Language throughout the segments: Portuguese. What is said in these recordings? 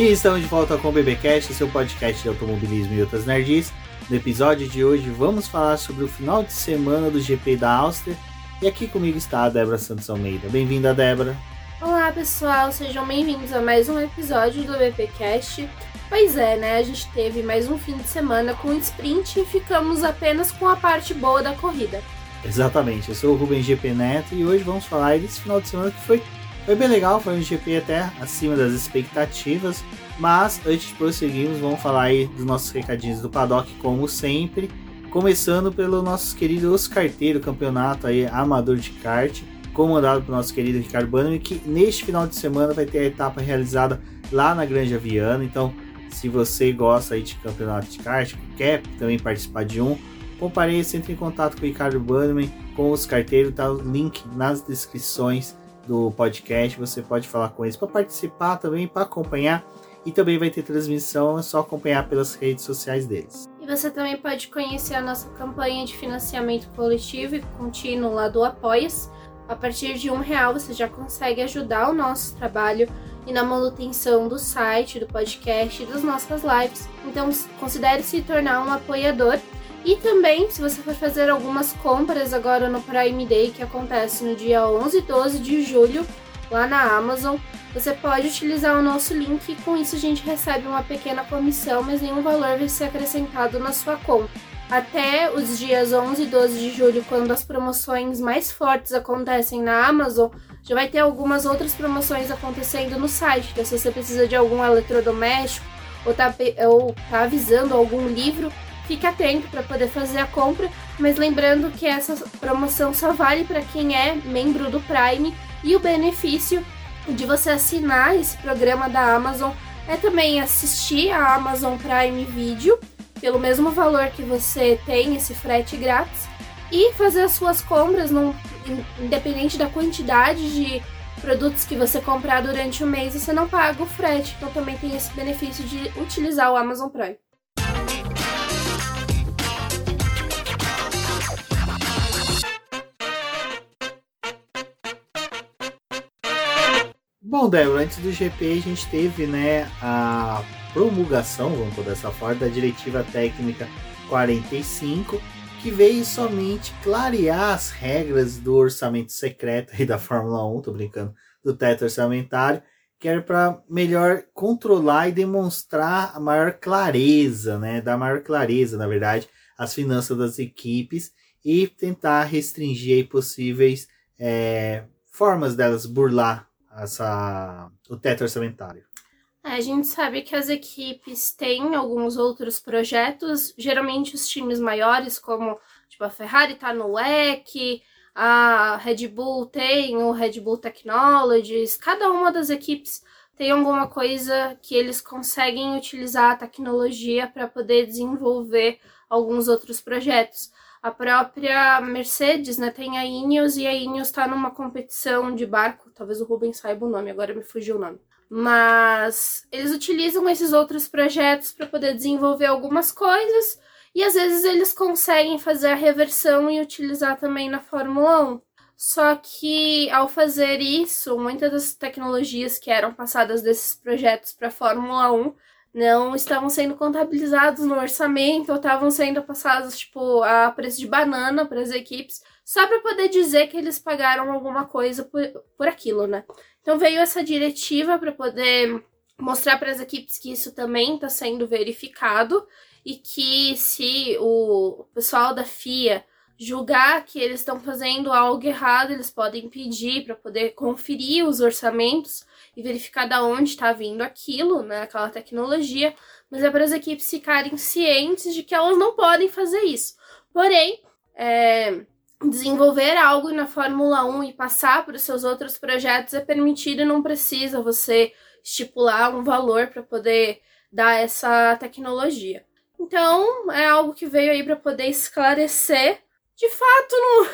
E estamos de volta com o BBcast, seu podcast de automobilismo e outras nerds. No episódio de hoje vamos falar sobre o final de semana do GP da Áustria. E aqui comigo está a Débora Santos Almeida. Bem-vinda, Débora. Olá, pessoal, sejam bem-vindos a mais um episódio do BBcast. Pois é, né? A gente teve mais um fim de semana com sprint e ficamos apenas com a parte boa da corrida. Exatamente, eu sou o Rubem GP Neto e hoje vamos falar desse final de semana que foi foi bem legal, foi um GP até acima das expectativas. Mas antes de prosseguirmos, vamos falar aí dos nossos recadinhos do paddock, como sempre. Começando pelo nosso querido Oscarteiro campeonato aí amador de kart, comandado pelo nosso querido Ricardo Bannerman, que neste final de semana vai ter a etapa realizada lá na Granja Viana. Então, se você gosta aí de campeonato de kart, quer também participar de um, compareça, entre em contato com o Ricardo Bannerman, com os carteiros, tá o link nas descrições do podcast. Você pode falar com eles para participar também, para acompanhar. E também vai ter transmissão, é só acompanhar pelas redes sociais deles. E você também pode conhecer a nossa campanha de financiamento coletivo e contínuo lá do Apoias. A partir de um real você já consegue ajudar o nosso trabalho e na manutenção do site, do podcast e das nossas lives. Então considere se tornar um apoiador e também, se você for fazer algumas compras agora no Prime Day, que acontece no dia 11 e 12 de julho, lá na Amazon, você pode utilizar o nosso link e com isso a gente recebe uma pequena comissão, mas nenhum valor vai ser acrescentado na sua conta. Até os dias 11 e 12 de julho, quando as promoções mais fortes acontecem na Amazon, já vai ter algumas outras promoções acontecendo no site. Então, se você precisa de algum eletrodoméstico ou tá, ou tá avisando algum livro, fique atento para poder fazer a compra, mas lembrando que essa promoção só vale para quem é membro do Prime e o benefício de você assinar esse programa da Amazon é também assistir a Amazon Prime Video pelo mesmo valor que você tem esse frete grátis e fazer as suas compras num, independente da quantidade de produtos que você comprar durante o mês, você não paga o frete, então também tem esse benefício de utilizar o Amazon Prime. Bom, Débora, antes do GP a gente teve né, a promulgação, vamos por dessa forma, da Diretiva Técnica 45, que veio somente clarear as regras do orçamento secreto aí da Fórmula 1, tô brincando, do teto orçamentário, que era para melhor controlar e demonstrar a maior clareza, né, dar maior clareza, na verdade, as finanças das equipes e tentar restringir aí, possíveis é, formas delas burlar essa, o teto orçamentário? É, a gente sabe que as equipes têm alguns outros projetos, geralmente os times maiores, como tipo, a Ferrari está no WEC, a Red Bull tem o Red Bull Technologies, cada uma das equipes tem alguma coisa que eles conseguem utilizar a tecnologia para poder desenvolver alguns outros projetos. A própria Mercedes, né, tem a Ineos e a Ineos está numa competição de barco, talvez o Rubens saiba o nome, agora me fugiu o nome. Mas eles utilizam esses outros projetos para poder desenvolver algumas coisas e às vezes eles conseguem fazer a reversão e utilizar também na Fórmula 1. Só que ao fazer isso, muitas das tecnologias que eram passadas desses projetos para a Fórmula 1 não estavam sendo contabilizados no orçamento ou estavam sendo passados tipo a preço de banana para as equipes, só para poder dizer que eles pagaram alguma coisa por, por aquilo, né? Então veio essa diretiva para poder mostrar para as equipes que isso também está sendo verificado e que se o pessoal da FIA julgar que eles estão fazendo algo errado, eles podem pedir para poder conferir os orçamentos e verificar da onde está vindo aquilo, né, aquela tecnologia, mas é para as equipes ficarem cientes de que elas não podem fazer isso. Porém, é, desenvolver algo na Fórmula 1 e passar para os seus outros projetos é permitido e não precisa você estipular um valor para poder dar essa tecnologia. Então, é algo que veio aí para poder esclarecer. De fato, não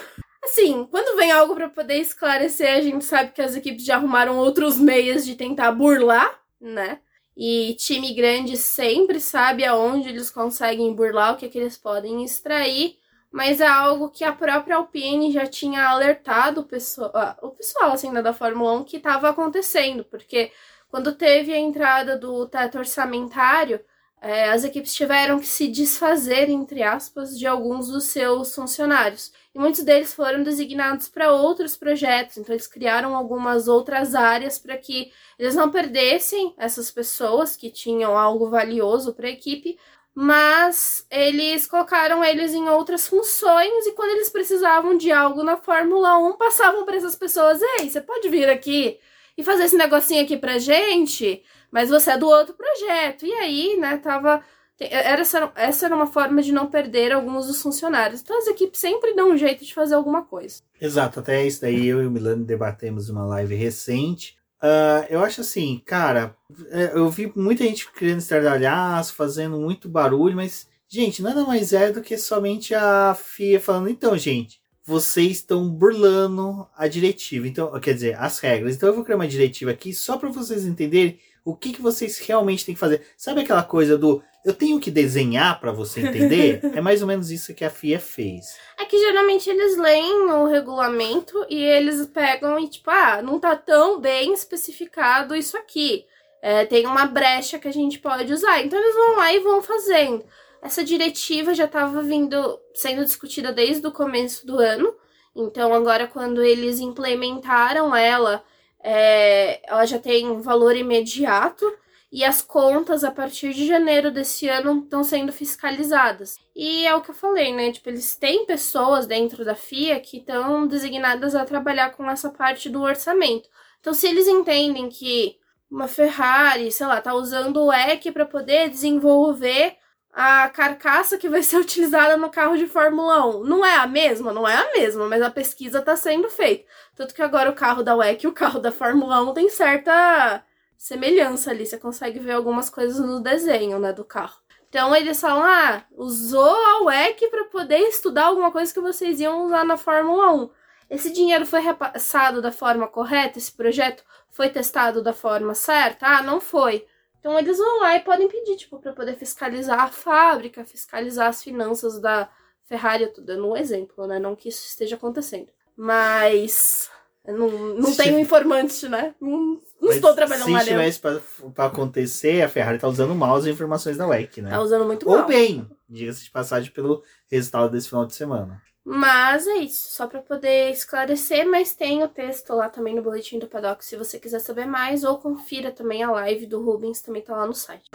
Assim, quando vem algo para poder esclarecer, a gente sabe que as equipes já arrumaram outros meios de tentar burlar, né? E time grande sempre sabe aonde eles conseguem burlar, o que, é que eles podem extrair, mas é algo que a própria Alpine já tinha alertado o pessoal, o pessoal assim, da Fórmula 1 que estava acontecendo, porque quando teve a entrada do teto orçamentário, é, as equipes tiveram que se desfazer, entre aspas, de alguns dos seus funcionários. E muitos deles foram designados para outros projetos, então eles criaram algumas outras áreas para que eles não perdessem essas pessoas que tinham algo valioso para a equipe, mas eles colocaram eles em outras funções e quando eles precisavam de algo na Fórmula 1, passavam para essas pessoas: "Ei, você pode vir aqui e fazer esse negocinho aqui pra gente?" mas você é do outro projeto. E aí, né, tava. Era, essa era uma forma de não perder alguns dos funcionários. Então as equipes sempre dão um jeito de fazer alguma coisa. Exato, até isso daí eu e o Milano debatemos uma live recente. Uh, eu acho assim, cara, é, eu vi muita gente querendo estardalhaço, fazendo muito barulho, mas, gente, nada mais é do que somente a FIA falando, então, gente, vocês estão burlando a diretiva, então, quer dizer, as regras. Então eu vou criar uma diretiva aqui só para vocês entenderem o que, que vocês realmente têm que fazer. Sabe aquela coisa do eu tenho que desenhar para você entender? é mais ou menos isso que a FIA fez. É que geralmente eles leem o regulamento e eles pegam e tipo, ah, não tá tão bem especificado isso aqui. É, tem uma brecha que a gente pode usar. Então eles vão lá e vão fazendo. Essa diretiva já estava vindo sendo discutida desde o começo do ano. Então agora quando eles implementaram ela é, ela já tem valor imediato e as contas a partir de janeiro desse ano estão sendo fiscalizadas. E é o que eu falei, né? Tipo, eles têm pessoas dentro da FIA que estão designadas a trabalhar com essa parte do orçamento. Então, se eles entendem que uma Ferrari, sei lá, tá usando o EC para poder desenvolver a carcaça que vai ser utilizada no carro de Fórmula 1. Não é a mesma? Não é a mesma, mas a pesquisa está sendo feita. Tanto que agora o carro da WEC e o carro da Fórmula 1 tem certa semelhança ali. Você consegue ver algumas coisas no desenho, né, do carro. Então eles falam: ah, usou a WEC para poder estudar alguma coisa que vocês iam usar na Fórmula 1. Esse dinheiro foi repassado da forma correta? Esse projeto foi testado da forma certa? Ah, não foi. Então eles vão lá e podem pedir, tipo, para poder fiscalizar a fábrica, fiscalizar as finanças da Ferrari, eu tô dando um exemplo, né? Não que isso esteja acontecendo. Mas não, não se tenho informante, né? Não, não estou trabalhando lá Se tivesse pra, pra, acontecer, a Ferrari tá usando mal as informações da WEC, né? Tá usando muito Ou mal. Ou bem, diga-se de passagem pelo resultado desse final de semana. Mas é isso, só para poder esclarecer, mas tem o texto lá também no boletim do Paddock se você quiser saber mais, ou confira também a live do Rubens, também tá lá no site.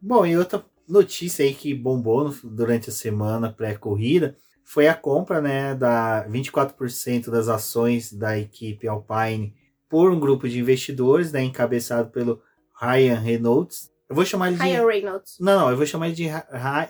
Bom, e outra notícia aí que bombou durante a semana pré-corrida foi a compra, né, da 24% das ações da equipe Alpine por um grupo de investidores, né, encabeçado pelo Ryan Reynolds, eu vou chamar ele de. Ryan Reynolds. Não, não, eu vou chamar ele de Ryan.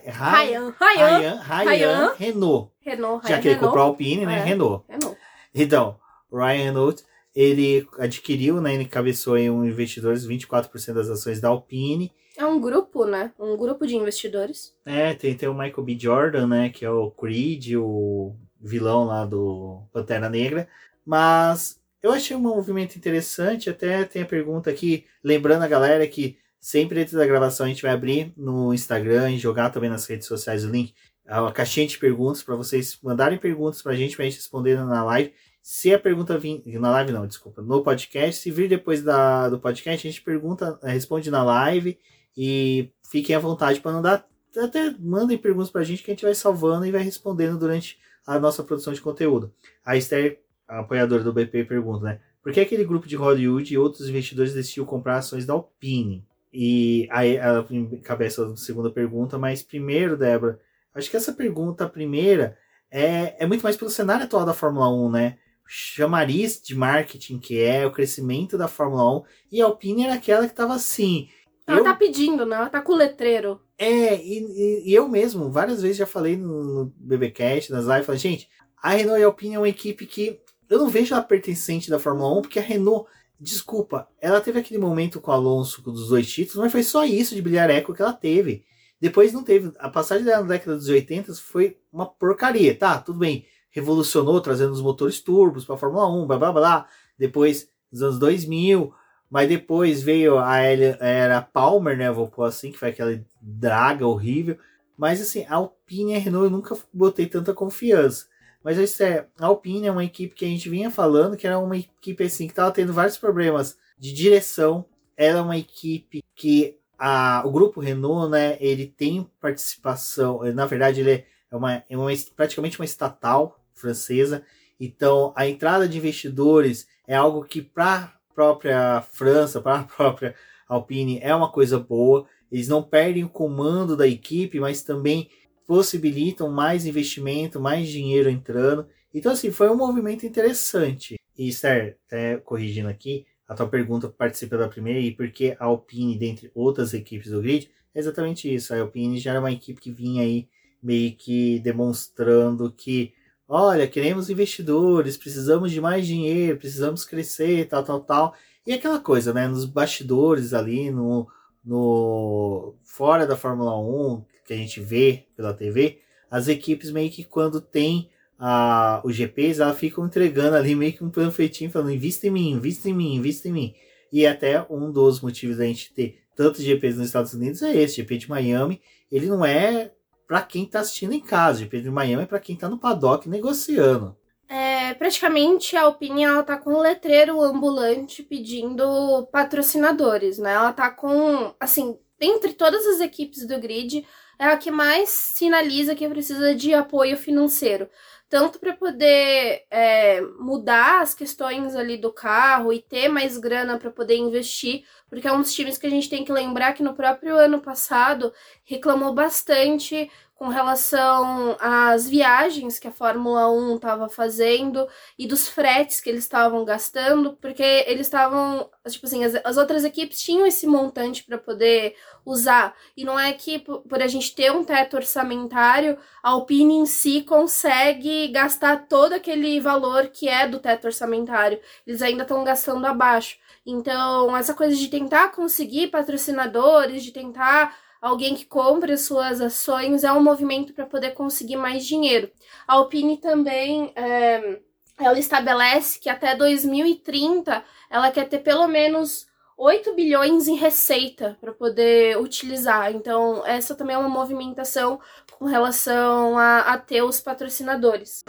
Ryan. Ryan. Ryan Renault. Renault. Já que ele comprou a Alpine, né? É. Renault. Renault. Então, Ryan Renault, ele adquiriu, né? Ele encabeçou em um investidores 24% das ações da Alpine. É um grupo, né? Um grupo de investidores. É, tem, tem o Michael B. Jordan, né? Que é o Creed, o vilão lá do Pantera Negra. Mas eu achei um movimento interessante. Até tem a pergunta aqui, lembrando a galera que Sempre antes da gravação a gente vai abrir no Instagram e jogar também nas redes sociais o link, a caixinha de perguntas para vocês mandarem perguntas para a gente, para a gente responder na live. Se a pergunta vir na live não, desculpa, no podcast, se vir depois da, do podcast, a gente pergunta, eh, responde na live e fiquem à vontade para mandar até mandem perguntas para a gente que a gente vai salvando e vai respondendo durante a nossa produção de conteúdo. A Esther, a apoiadora do BP, pergunta, né? Por que aquele grupo de Hollywood e outros investidores decidiram comprar ações da Alpine? E aí ela cabeça a segunda pergunta, mas primeiro, Débora, acho que essa pergunta, a primeira, é, é muito mais pelo cenário atual da Fórmula 1, né? Chamariz de marketing que é, o crescimento da Fórmula 1, e a Alpine era aquela que tava assim. Ela eu... tá pedindo, né? Ela tá com o letreiro. É, e, e, eu mesmo, várias vezes já falei no, no BBcast, nas lives, falei, gente, a Renault e a Alpine é uma equipe que eu não vejo ela pertencente da Fórmula 1, porque a Renault Desculpa, ela teve aquele momento com o Alonso dos dois títulos, mas foi só isso de bilhareco que ela teve. Depois não teve. A passagem dela na década dos 80 foi uma porcaria. Tá, tudo bem. Revolucionou, trazendo os motores turbos para a Fórmula 1, blá blá blá. Depois, nos anos 2000. Mas depois veio a era Palmer, né? Vou pôr assim, que foi aquela draga horrível. Mas assim, a Alpine e a Renault eu nunca botei tanta confiança. Mas isso é, a Alpine é uma equipe que a gente vinha falando que era uma equipe assim que estava tendo vários problemas de direção. Ela é uma equipe que a, o grupo Renault, né, ele tem participação, na verdade ele é uma, é uma praticamente uma estatal francesa, então a entrada de investidores é algo que para a própria França, para a própria Alpine é uma coisa boa. Eles não perdem o comando da equipe, mas também possibilitam mais investimento, mais dinheiro entrando. Então, assim, foi um movimento interessante. E, Esther, até corrigindo aqui, a tua pergunta participa da primeira e porque a Alpine, dentre outras equipes do grid, é exatamente isso. A Alpine já era uma equipe que vinha aí meio que demonstrando que, olha, queremos investidores, precisamos de mais dinheiro, precisamos crescer, tal, tal, tal. E aquela coisa, né, nos bastidores ali, no, no fora da Fórmula 1, que a gente vê pela TV, as equipes meio que quando tem a, os GPs, elas ficam entregando ali meio que um panfletinho falando invista em mim, invista em mim, invista em mim. E até um dos motivos da gente ter tantos GPs nos Estados Unidos é esse, GP de Miami, ele não é para quem está assistindo em casa, GP de Miami é para quem está no paddock negociando. É, praticamente a Alpine ela tá com um letreiro ambulante pedindo patrocinadores, né? Ela tá com, assim, entre todas as equipes do grid, é a que mais sinaliza que precisa de apoio financeiro. Tanto para poder é, mudar as questões ali do carro e ter mais grana para poder investir, porque é um dos times que a gente tem que lembrar que no próprio ano passado reclamou bastante com relação às viagens que a Fórmula 1 estava fazendo e dos fretes que eles estavam gastando, porque eles estavam, tipo assim, as, as outras equipes tinham esse montante para poder usar. E não é que por, por a gente ter um teto orçamentário, a Alpine em si consegue gastar todo aquele valor que é do teto orçamentário. Eles ainda estão gastando abaixo. Então, essa coisa de tentar conseguir patrocinadores, de tentar alguém que compre as suas ações é um movimento para poder conseguir mais dinheiro. A Alpine também é, ela estabelece que até 2030 ela quer ter pelo menos 8 bilhões em receita para poder utilizar. Então, essa também é uma movimentação com relação a, a ter os patrocinadores.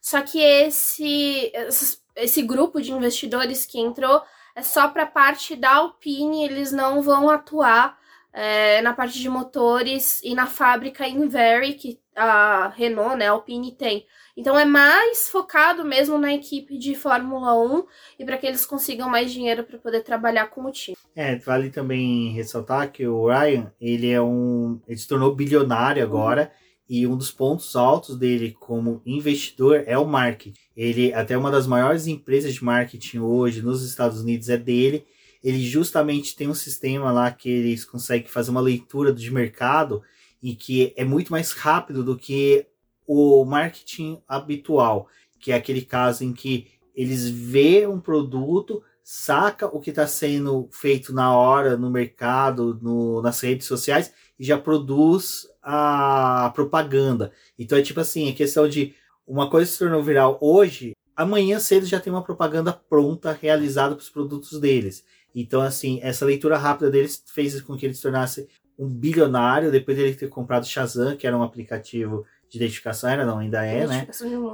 Só que esse, esse grupo de investidores que entrou é só para a parte da Alpine, eles não vão atuar é, na parte de motores e na fábrica em Very, que a Renault, né, a Alpine tem. Então é mais focado mesmo na equipe de Fórmula 1 e para que eles consigam mais dinheiro para poder trabalhar com o time. É, vale também ressaltar que o Ryan, ele é um, ele se tornou bilionário agora. Uhum e um dos pontos altos dele como investidor é o marketing. Ele até uma das maiores empresas de marketing hoje nos Estados Unidos é dele. Ele justamente tem um sistema lá que eles conseguem fazer uma leitura de mercado e que é muito mais rápido do que o marketing habitual, que é aquele caso em que eles vê um produto, saca o que está sendo feito na hora no mercado, no, nas redes sociais e já produz a propaganda. Então é tipo assim, a questão de uma coisa se tornou viral hoje, amanhã cedo já tem uma propaganda pronta realizada para os produtos deles. Então assim, essa leitura rápida deles fez com que ele se tornasse um bilionário depois dele ter comprado Shazam, que era um aplicativo de identificação, era não, ainda é, né?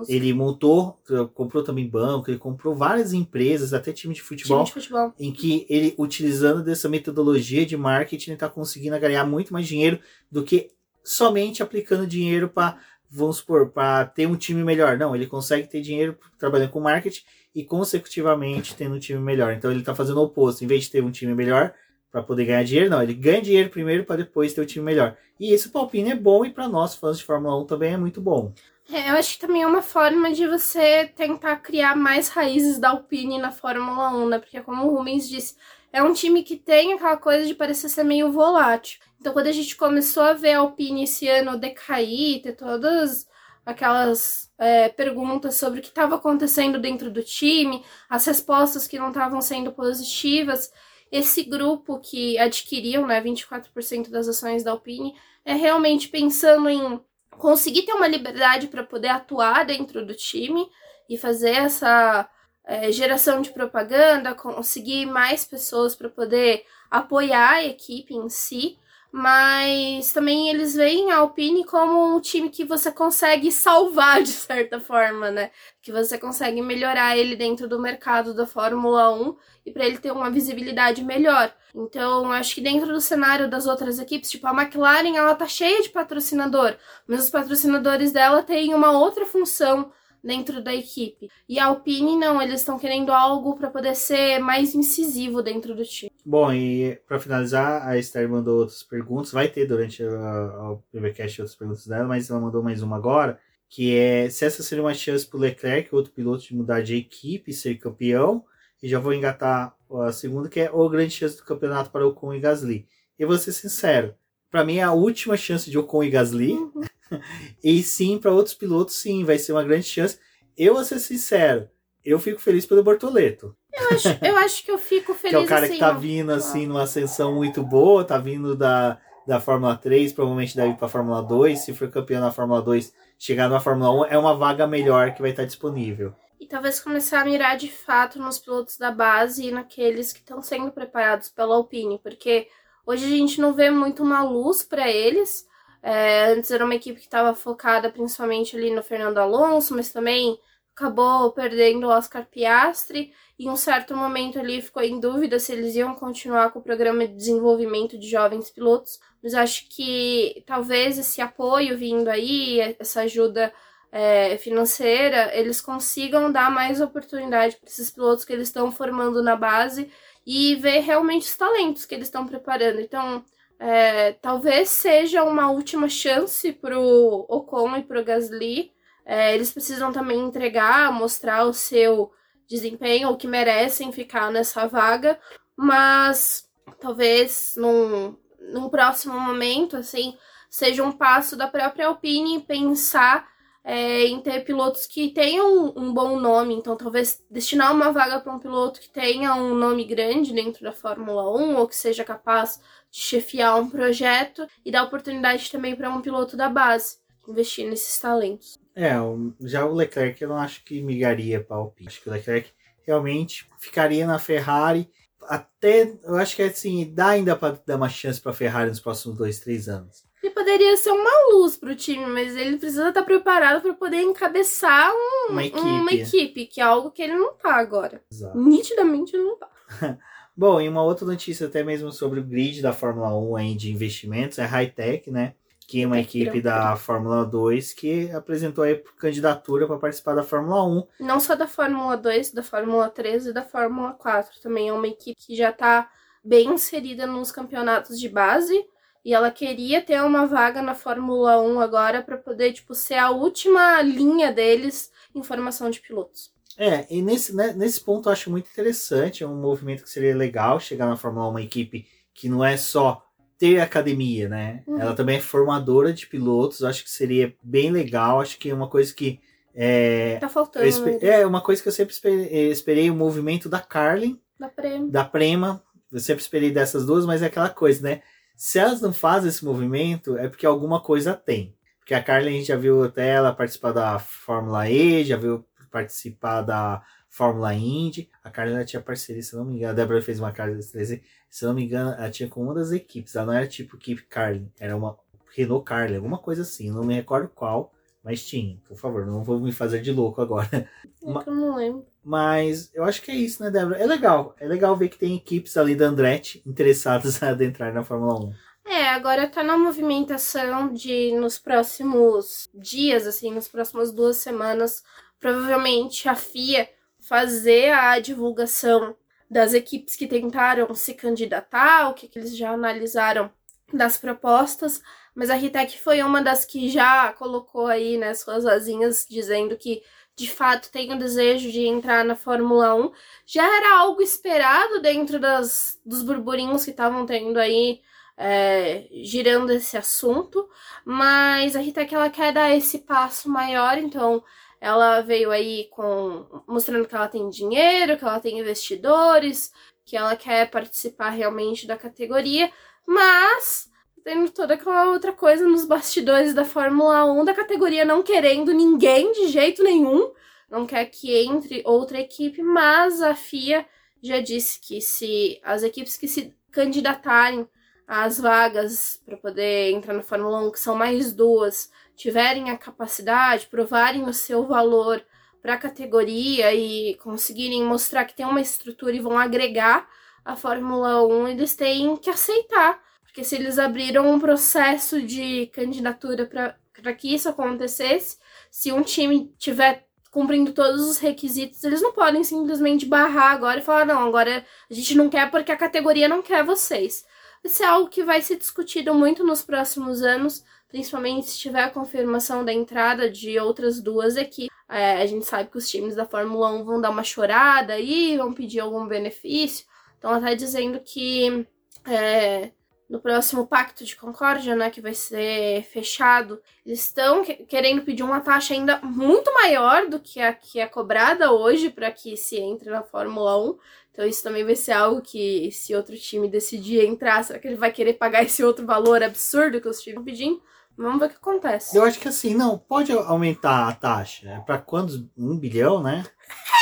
Ele montou, comprou também banco, ele comprou várias empresas, até time de futebol, time de futebol. em que ele, utilizando dessa metodologia de marketing, está conseguindo ganhar muito mais dinheiro do que somente aplicando dinheiro para, vamos supor, para ter um time melhor. Não, ele consegue ter dinheiro trabalhando com marketing e consecutivamente tendo um time melhor. Então ele está fazendo o oposto, em vez de ter um time melhor, para poder ganhar dinheiro, não. Ele ganha dinheiro primeiro para depois ter o time melhor. E esse palpine é bom e para nós fãs de Fórmula 1 também é muito bom. É, eu acho que também é uma forma de você tentar criar mais raízes da Alpine na Fórmula 1, né? Porque como o Rubens disse, é um time que tem aquela coisa de parecer ser meio volátil. Então quando a gente começou a ver a Alpine esse ano decair, ter todas aquelas é, perguntas sobre o que estava acontecendo dentro do time, as respostas que não estavam sendo positivas, esse grupo que adquiriu né, 24% das ações da Alpine é realmente pensando em conseguir ter uma liberdade para poder atuar dentro do time e fazer essa é, geração de propaganda, conseguir mais pessoas para poder apoiar a equipe em si, mas também eles veem a Alpine como um time que você consegue salvar de certa forma, né? Que você consegue melhorar ele dentro do mercado da Fórmula 1 e para ele ter uma visibilidade melhor. Então, acho que dentro do cenário das outras equipes, tipo a McLaren, ela tá cheia de patrocinador, mas os patrocinadores dela têm uma outra função dentro da equipe. E a Alpine não, eles estão querendo algo para poder ser mais incisivo dentro do time. Bom, e para finalizar, a Esther mandou outras perguntas. Vai ter durante o PBcast outras perguntas dela, mas ela mandou mais uma agora, que é se essa seria uma chance para o Leclerc, outro piloto, de mudar de equipe e ser campeão. E já vou engatar a segunda, que é ou grande chance do campeonato para Ocon e Gasly. E vou ser sincero, para mim é a última chance de Ocon e Gasly. Uhum. e sim, para outros pilotos, sim, vai ser uma grande chance. Eu vou ser sincero, eu fico feliz pelo Bortoleto. Eu acho, eu acho que eu fico feliz. que é o cara assim, que tá vindo assim numa ascensão muito boa, tá vindo da, da Fórmula 3, provavelmente deve ir pra Fórmula 2. Se for campeão na Fórmula 2, chegar na Fórmula 1 é uma vaga melhor que vai estar disponível. E talvez começar a mirar de fato nos pilotos da base e naqueles que estão sendo preparados pela Alpine, porque hoje a gente não vê muito uma luz para eles. É, antes era uma equipe que estava focada principalmente ali no Fernando Alonso, mas também acabou perdendo o Oscar Piastri. Em um certo momento ali ficou em dúvida se eles iam continuar com o programa de desenvolvimento de jovens pilotos. Mas acho que talvez esse apoio vindo aí, essa ajuda é, financeira, eles consigam dar mais oportunidade para esses pilotos que eles estão formando na base e ver realmente os talentos que eles estão preparando. Então, é, talvez seja uma última chance pro Ocon e pro Gasly. É, eles precisam também entregar, mostrar o seu desempenho, ou que merecem ficar nessa vaga, mas talvez num, num próximo momento, assim, seja um passo da própria Alpine pensar é, em ter pilotos que tenham um bom nome, então talvez destinar uma vaga para um piloto que tenha um nome grande dentro da Fórmula 1 ou que seja capaz chefiar um projeto e dar oportunidade também para um piloto da base investir nesses talentos. É, já o Leclerc eu não acho que migraria para o Alpine. Acho que o Leclerc realmente ficaria na Ferrari até, eu acho que assim, dá ainda para dar uma chance para a Ferrari nos próximos dois, três anos. Ele poderia ser uma luz para o time, mas ele precisa estar preparado para poder encabeçar um, uma, equipe. uma, equipe. que é algo que ele não tá agora. Exato. Nitidamente ele não tá. Bom, e uma outra notícia até mesmo sobre o grid da Fórmula 1 aí de investimentos é a Hightech, né? Que é uma equipe da Fórmula 2 que apresentou aí candidatura para participar da Fórmula 1. Não só da Fórmula 2, da Fórmula 3 e da Fórmula 4. Também é uma equipe que já está bem inserida nos campeonatos de base. E ela queria ter uma vaga na Fórmula 1 agora para poder, tipo, ser a última linha deles em formação de pilotos. É, e nesse, né, nesse ponto eu acho muito interessante, é um movimento que seria legal chegar na Fórmula 1 uma equipe que não é só ter academia, né? Uhum. Ela também é formadora de pilotos, acho que seria bem legal, acho que é uma coisa que é, tá faltando. é uma coisa que eu sempre esperei, esperei o movimento da Carlin, da Prema. da Prema. Eu sempre esperei dessas duas, mas é aquela coisa, né? Se elas não fazem esse movimento, é porque alguma coisa tem. Porque a Carlin a gente já viu até ela participar da Fórmula E, já viu participar da Fórmula Indy. A Carla tinha parceria, se não me engano. A Débora fez uma Carla 13. Se não me engano, ela tinha com uma das equipes. Ela não era tipo equipe Carlin, era uma Renault Carlin, alguma coisa assim. Não me recordo qual, mas tinha. Por favor, não vou me fazer de louco agora. É eu não lembro. Mas eu acho que é isso, né, Débora? É legal. É legal ver que tem equipes ali da Andretti interessadas a adentrar na Fórmula 1. É, agora tá na movimentação de nos próximos dias, assim, nas próximas duas semanas, provavelmente a FIA fazer a divulgação das equipes que tentaram se candidatar, o que, que eles já analisaram das propostas, mas a Ritec foi uma das que já colocou aí né, suas asinhas dizendo que de fato tem o desejo de entrar na Fórmula 1. Já era algo esperado dentro das, dos burburinhos que estavam tendo aí é, girando esse assunto, mas a Ritec ela quer dar esse passo maior, então ela veio aí com mostrando que ela tem dinheiro, que ela tem investidores, que ela quer participar realmente da categoria, mas tendo toda aquela outra coisa nos bastidores da Fórmula 1 da categoria não querendo ninguém de jeito nenhum, não quer que entre outra equipe, mas a FIA já disse que se as equipes que se candidatarem as vagas para poder entrar na Fórmula 1, que são mais duas, tiverem a capacidade, provarem o seu valor para a categoria e conseguirem mostrar que tem uma estrutura e vão agregar a Fórmula 1, eles têm que aceitar. Porque se eles abriram um processo de candidatura para que isso acontecesse, se um time tiver cumprindo todos os requisitos, eles não podem simplesmente barrar agora e falar: não, agora a gente não quer porque a categoria não quer vocês. Isso é algo que vai ser discutido muito nos próximos anos, principalmente se tiver a confirmação da entrada de outras duas equipes. É, a gente sabe que os times da Fórmula 1 vão dar uma chorada aí, vão pedir algum benefício. Ela está dizendo que é, no próximo Pacto de Concórdia, né, que vai ser fechado, eles estão querendo pedir uma taxa ainda muito maior do que a que é cobrada hoje para que se entre na Fórmula 1. Então isso também vai ser algo que, se outro time decidir entrar, será que ele vai querer pagar esse outro valor absurdo que os times estão pedindo? Vamos ver o que acontece. Eu acho que assim, não, pode aumentar a taxa. É para quantos? Um bilhão, né?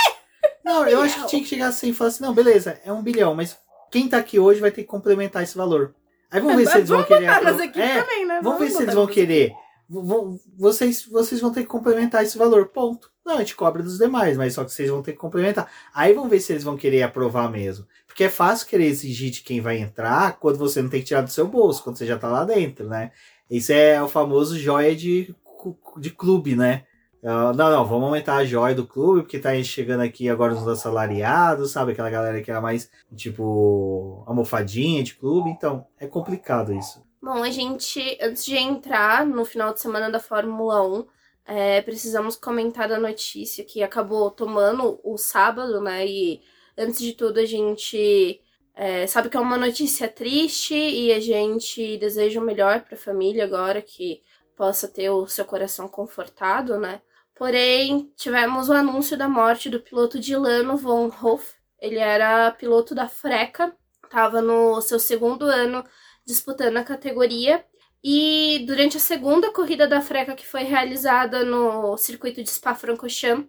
não, eu acho que tinha que chegar assim e falar assim, não, beleza, é um bilhão, mas quem tá aqui hoje vai ter que complementar esse valor. Aí vamos ver se eles vão querer. É, também, né? Vamos, vamos ver se eles vão querer. vocês, vocês vão ter que complementar esse valor, ponto. Não, a gente cobra dos demais, mas só que vocês vão ter que complementar. Aí vamos ver se eles vão querer aprovar mesmo. Porque é fácil querer exigir de quem vai entrar quando você não tem que tirar do seu bolso, quando você já tá lá dentro, né? Isso é o famoso joia de, de clube, né? Uh, não, não, vamos aumentar a joia do clube, porque tá chegando aqui agora os assalariados, sabe? Aquela galera que era mais, tipo, almofadinha de clube. Então, é complicado isso. Bom, a gente, antes de entrar no final de semana da Fórmula 1, é, precisamos comentar da notícia que acabou tomando o sábado, né? E antes de tudo, a gente é, sabe que é uma notícia triste e a gente deseja o melhor para a família agora, que possa ter o seu coração confortado, né? Porém, tivemos o anúncio da morte do piloto Dilano von Hoff. Ele era piloto da Freca, estava no seu segundo ano disputando a categoria. E durante a segunda corrida da Freca, que foi realizada no circuito de Spa-Francorchamps,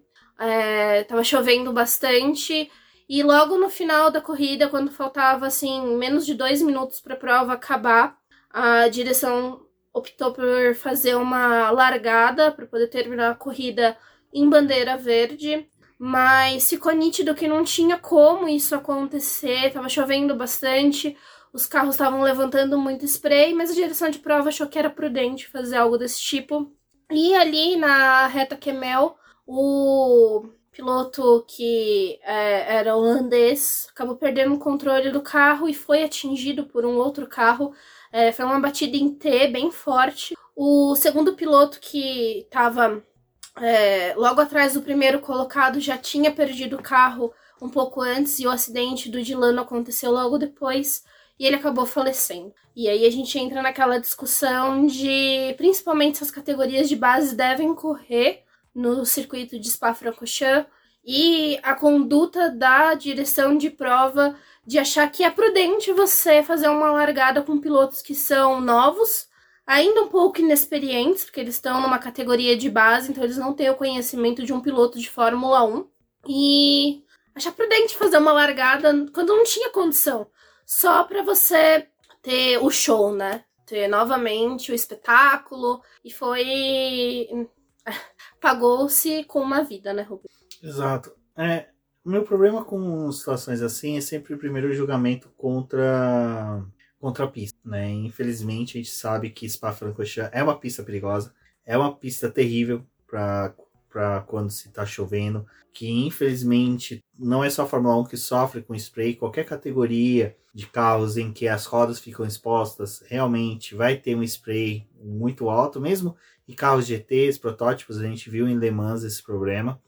estava é, chovendo bastante. E logo no final da corrida, quando faltava assim menos de dois minutos para a prova acabar, a direção optou por fazer uma largada para poder terminar a corrida em bandeira verde, mas ficou nítido que não tinha como isso acontecer, estava chovendo bastante, os carros estavam levantando muito spray, mas a direção de prova achou que era prudente fazer algo desse tipo. E ali na reta Kemel, o piloto que é, era holandês acabou perdendo o controle do carro e foi atingido por um outro carro é, foi uma batida em T bem forte. O segundo piloto que estava é, logo atrás do primeiro colocado já tinha perdido o carro um pouco antes e o acidente do Dilano aconteceu logo depois e ele acabou falecendo. E aí a gente entra naquela discussão de principalmente se as categorias de base devem correr no circuito de Spa-Francorchamps e a conduta da direção de prova de achar que é prudente você fazer uma largada com pilotos que são novos, ainda um pouco inexperientes, porque eles estão numa categoria de base, então eles não têm o conhecimento de um piloto de Fórmula 1. E achar prudente fazer uma largada quando não tinha condição, só para você ter o show, né? Ter novamente o espetáculo e foi pagou-se com uma vida, né, Rubens? Exato. É, meu problema com situações assim é sempre o primeiro julgamento contra contra a pista, né? Infelizmente a gente sabe que Spa-Francorchamps é uma pista perigosa, é uma pista terrível para para quando se está chovendo, que infelizmente não é só a Fórmula 1 que sofre com spray, qualquer categoria de carros em que as rodas ficam expostas, realmente vai ter um spray muito alto, mesmo em carros GTs, protótipos, a gente viu em Le Mans esse problema.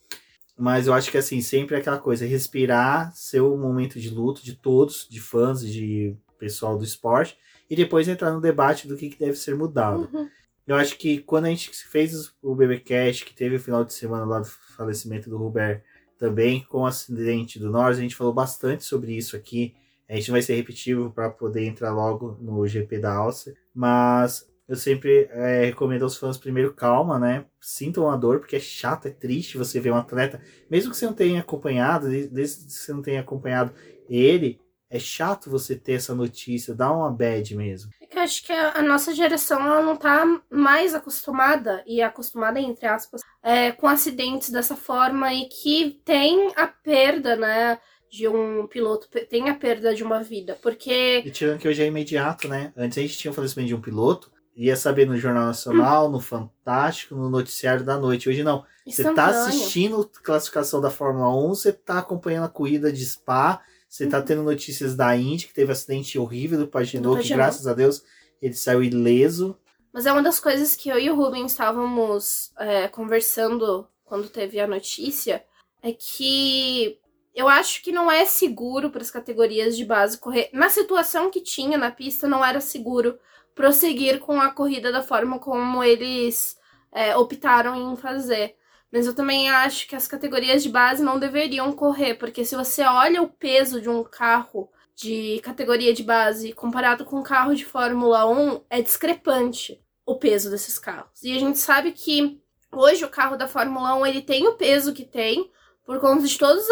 Mas eu acho que assim, sempre é aquela coisa, respirar, ser o momento de luto de todos, de fãs, de pessoal do esporte, e depois entrar no debate do que, que deve ser mudado. Uhum. Eu acho que quando a gente fez o BBcast, que teve o final de semana lá do falecimento do Robert também, com o acidente do Norris, a gente falou bastante sobre isso aqui. A gente vai ser repetitivo para poder entrar logo no GP da Áustria, mas eu sempre é, recomendo aos fãs primeiro calma, né? Sintam a dor, porque é chato, é triste você ver um atleta, mesmo que você não tenha acompanhado, desde que você não tenha acompanhado ele, é chato você ter essa notícia, dá uma bad mesmo. É que eu acho que a, nossa geração ela não tá mais acostumada, e acostumada entre aspas, é, com acidentes dessa forma e que tem a perda, né? De um piloto, tem a perda de uma vida, porque. E tirando que hoje é imediato, né? Antes a gente tinha o falecimento de um piloto, ia saber no Jornal Nacional, no Fantástico, no Noticiário da Noite. Hoje não. Você tá assistindo classificação da Fórmula 1, você tá acompanhando a corrida de Spa, você tá uhum. tendo notícias da Indy, que teve um acidente horrível do Paginot, que graças a Deus ele saiu ileso. Mas é uma das coisas que eu e o Rubens estávamos é, conversando quando teve a notícia, é que eu acho que não é seguro para as categorias de base correr. Na situação que tinha na pista, não era seguro prosseguir com a corrida da forma como eles é, optaram em fazer. Mas eu também acho que as categorias de base não deveriam correr, porque se você olha o peso de um carro de categoria de base comparado com um carro de Fórmula 1, é discrepante o peso desses carros. E a gente sabe que hoje o carro da Fórmula 1 ele tem o peso que tem por conta de todos os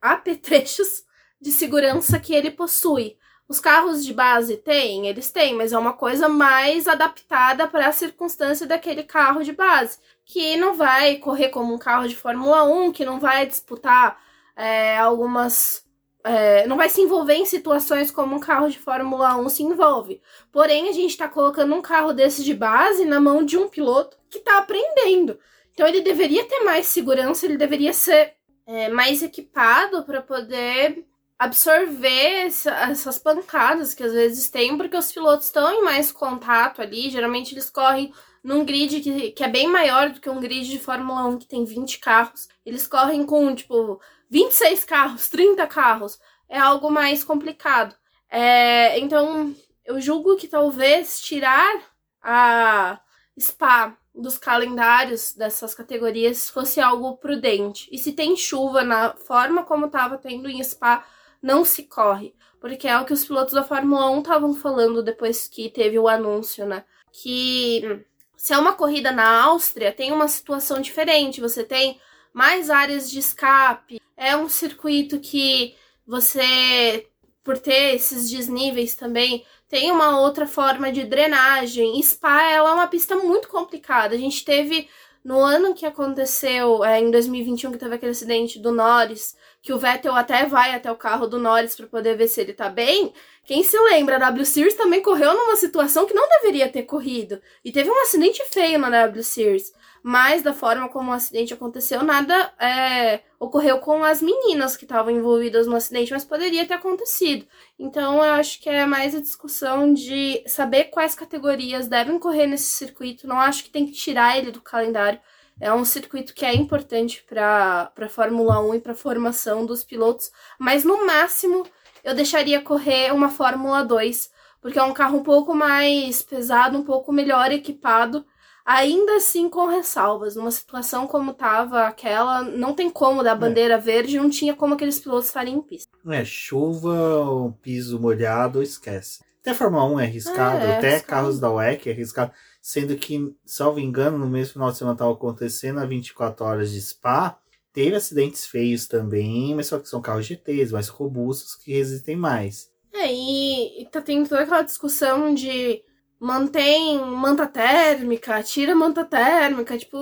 apetrechos de segurança que ele possui. Os carros de base têm, eles têm, mas é uma coisa mais adaptada para a circunstância daquele carro de base, que não vai correr como um carro de Fórmula 1, que não vai disputar é, algumas. É, não vai se envolver em situações como um carro de Fórmula 1 se envolve. Porém, a gente está colocando um carro desse de base na mão de um piloto que está aprendendo. Então, ele deveria ter mais segurança, ele deveria ser é, mais equipado para poder absorver essa, essas pancadas que às vezes tem, porque os pilotos estão em mais contato ali. Geralmente eles correm num grid que, que é bem maior do que um grid de Fórmula 1 que tem 20 carros. Eles correm com, tipo, 26 carros, 30 carros. É algo mais complicado. É, então, eu julgo que talvez tirar a Spa dos calendários dessas categorias fosse algo prudente. E se tem chuva na forma como estava tendo em Spa, não se corre. Porque é o que os pilotos da Fórmula 1 estavam falando depois que teve o anúncio, né? Que se é uma corrida na Áustria, tem uma situação diferente. Você tem mais áreas de escape. É um circuito que você, por ter esses desníveis também, tem uma outra forma de drenagem. Spa ela é uma pista muito complicada. A gente teve no ano que aconteceu, é, em 2021, que teve aquele acidente do Norris, que o Vettel até vai até o carro do Norris para poder ver se ele tá bem. Quem se lembra, a W Series também correu numa situação que não deveria ter corrido. E teve um acidente feio na W Series. Mas da forma como o acidente aconteceu, nada é, ocorreu com as meninas que estavam envolvidas no acidente, mas poderia ter acontecido. Então eu acho que é mais a discussão de saber quais categorias devem correr nesse circuito. Não acho que tem que tirar ele do calendário. É um circuito que é importante para a Fórmula 1 e para a formação dos pilotos, mas no máximo eu deixaria correr uma Fórmula 2, porque é um carro um pouco mais pesado, um pouco melhor equipado, ainda assim com ressalvas. Numa situação como estava aquela, não tem como dar é. bandeira é. verde, não tinha como aqueles pilotos estarem em pista. É, chuva, um piso molhado, esquece. Até a Fórmula 1 é arriscado, é, é até arriscado. carros da WEC é arriscado. Sendo que, salvo engano, no mesmo final de semana estava acontecendo a 24 horas de Spa. Teve acidentes feios também, mas só que são carros GTs mais robustos que resistem mais. É, e, e tá tendo toda aquela discussão de mantém manta térmica, tira manta térmica, tipo,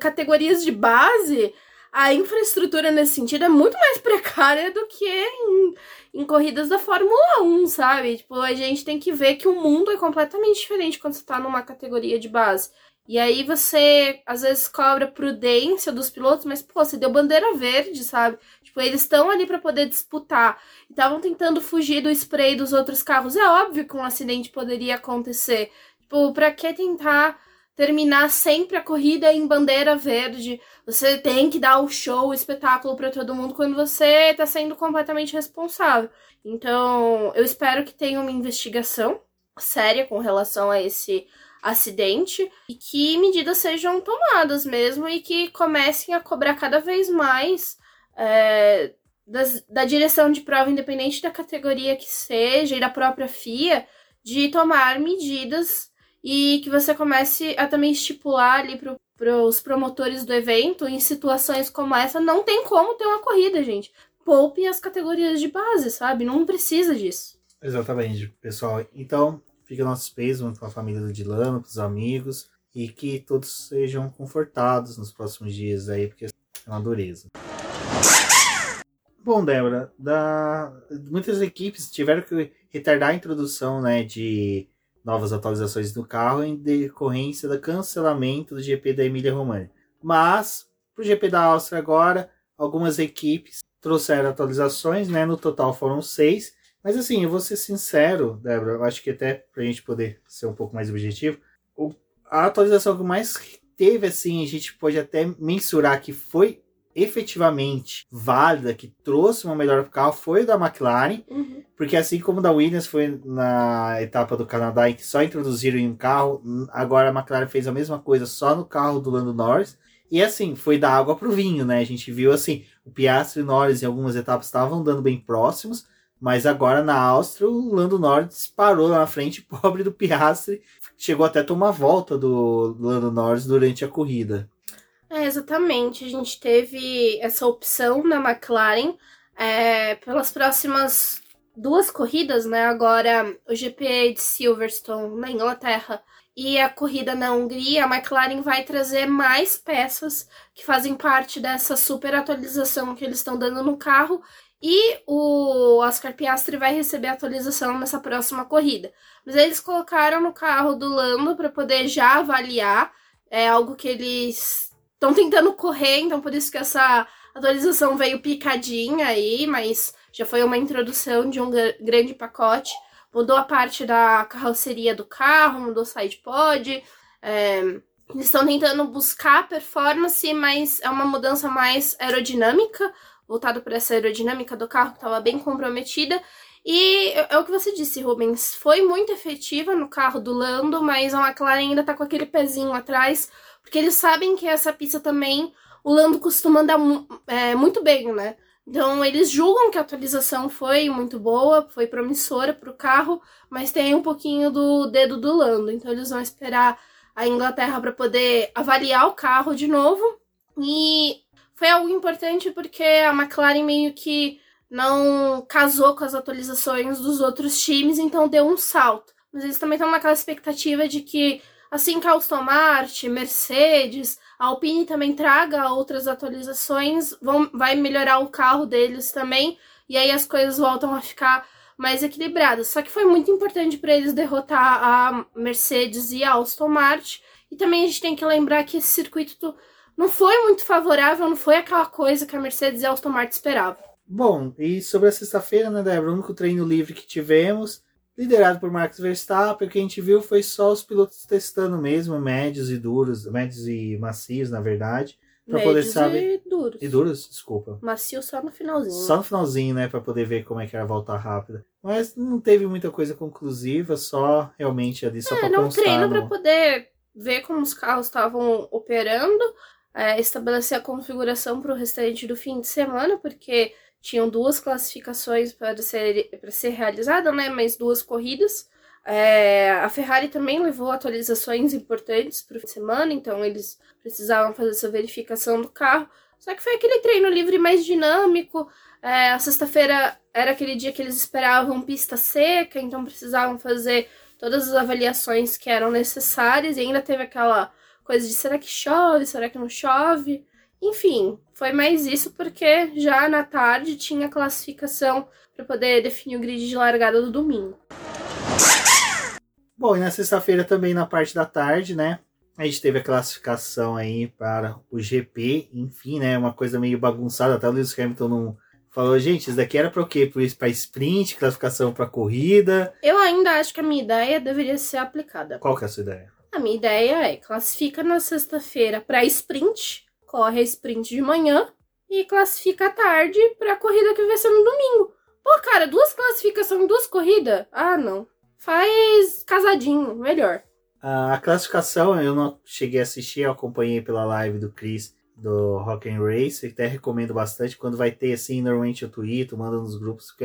categorias de base a infraestrutura nesse sentido é muito mais precária do que em, em, corridas da Fórmula 1, sabe? Tipo, a gente tem que ver que o mundo é completamente diferente quando você tá numa categoria de base. E aí você, às vezes, cobra prudência dos pilotos, mas, pô, você deu bandeira verde, sabe? Tipo, eles estão ali para poder disputar. Estavam tentando fugir do spray dos outros carros. É óbvio que um acidente poderia acontecer. Tipo, pra que tentar terminar sempre a corrida em bandeira verde. Você tem que dar o show, o espetáculo para todo mundo quando você está sendo completamente responsável. Então, eu espero que tenha uma investigação séria com relação a esse acidente e que medidas sejam tomadas mesmo e que comecem a cobrar cada vez mais é, das, da direção de prova, independente da categoria que seja e da própria FIA, de tomar medidas e que você comece a também estipular ali para os promotores do evento, em situações como essa, não tem como ter uma corrida, gente. poupe as categorias de base, sabe? Não precisa disso. Exatamente, pessoal. Então, fica nossos pêsames com a família do Dilano, para os amigos, e que todos sejam confortados nos próximos dias aí, porque é uma dureza. Bom, Débora, da... muitas equipes tiveram que retardar a introdução né, de novas atualizações do carro em decorrência do cancelamento do GP da Emília-Romagna. Mas, para o GP da Áustria agora, algumas equipes trouxeram atualizações, né? No total foram seis. Mas assim, eu vou ser sincero, Débora, eu acho que até para a gente poder ser um pouco mais objetivo, a atualização que mais teve, assim, a gente pode até mensurar que foi efetivamente válida, que trouxe uma melhora para o carro, foi o da McLaren, uhum. porque assim como da Williams foi na etapa do Canadá em que só introduziram em um carro, agora a McLaren fez a mesma coisa só no carro do Lando Norris. E assim, foi da água pro vinho, né? A gente viu assim, o Piastri e o Norris em algumas etapas estavam andando bem próximos, mas agora na Áustria o Lando Norris parou lá na frente, pobre do Piastri, chegou até a tomar volta do Lando Norris durante a corrida. É, exatamente. A gente teve essa opção na McLaren é, pelas próximas duas corridas, né? Agora o GP de Silverstone na Inglaterra e a corrida na Hungria, a McLaren vai trazer mais peças que fazem parte dessa super atualização que eles estão dando no carro. E o Oscar Piastri vai receber atualização nessa próxima corrida. Mas eles colocaram no carro do Lando para poder já avaliar. É algo que eles estão tentando correr, então por isso que essa atualização veio picadinha aí, mas já foi uma introdução de um grande pacote mudou a parte da carroceria do carro, mudou o sidepod. É, eles estão tentando buscar performance, mas é uma mudança mais aerodinâmica, voltado para essa aerodinâmica do carro que estava bem comprometida. E é, é o que você disse, Rubens, foi muito efetiva no carro do Lando, mas a McLaren ainda está com aquele pezinho atrás, porque eles sabem que essa pista também o Lando costuma andar é, muito bem, né? Então, eles julgam que a atualização foi muito boa, foi promissora para o carro, mas tem um pouquinho do dedo do Lando. Então, eles vão esperar a Inglaterra para poder avaliar o carro de novo. E foi algo importante porque a McLaren meio que não casou com as atualizações dos outros times, então deu um salto. Mas eles também estão naquela expectativa de que, assim que a Aston Martin, Mercedes, a Alpine também traga outras atualizações, vão, vai melhorar o carro deles também, e aí as coisas voltam a ficar mais equilibradas. Só que foi muito importante para eles derrotar a Mercedes e a Aston Martin. E também a gente tem que lembrar que esse circuito não foi muito favorável, não foi aquela coisa que a Mercedes e a Aston Martin esperavam. Bom, e sobre a sexta-feira, né, Débora? O único treino livre que tivemos liderado por Max Verstappen. O que a gente viu foi só os pilotos testando mesmo, médios e duros, médios e macios, na verdade. Pra poder saber. E duros. E duros, desculpa. Macio só no finalzinho. Só no finalzinho, né? Pra poder ver como é que era a volta rápida. Mas não teve muita coisa conclusiva, só realmente ali, só é, pra não treino no... pra poder ver como os carros estavam operando, é, estabelecer a configuração para o restante do fim de semana, porque tinham duas classificações para ser, para ser realizada, né? Mais duas corridas. É, a Ferrari também levou atualizações importantes para o semana, então eles precisavam fazer essa verificação do carro. Só que foi aquele treino livre mais dinâmico. É, a sexta-feira era aquele dia que eles esperavam pista seca, então precisavam fazer todas as avaliações que eram necessárias. E ainda teve aquela coisa de será que chove, será que não chove? Enfim, foi mais isso porque já na tarde tinha classificação para poder definir o grid de largada do domingo. Bom, e na sexta-feira também na parte da tarde, né? A gente teve a classificação aí para o GP, enfim, né? Uma coisa meio bagunçada, até o Lewis Hamilton não falou, gente, isso daqui era para o quê? Para sprint, classificação para corrida? Eu ainda acho que a minha ideia deveria ser aplicada. Qual que é a sua ideia? A minha ideia é classifica na sexta-feira para sprint corre a sprint de manhã e classifica à tarde para a corrida que vai ser no domingo. Pô, cara, duas classificações, duas corridas? Ah, não. Faz casadinho, melhor. A classificação eu não cheguei a assistir, eu acompanhei pela live do Chris do Rock and Race, até recomendo bastante quando vai ter assim, normalmente eu tweeto, mando nos grupos, porque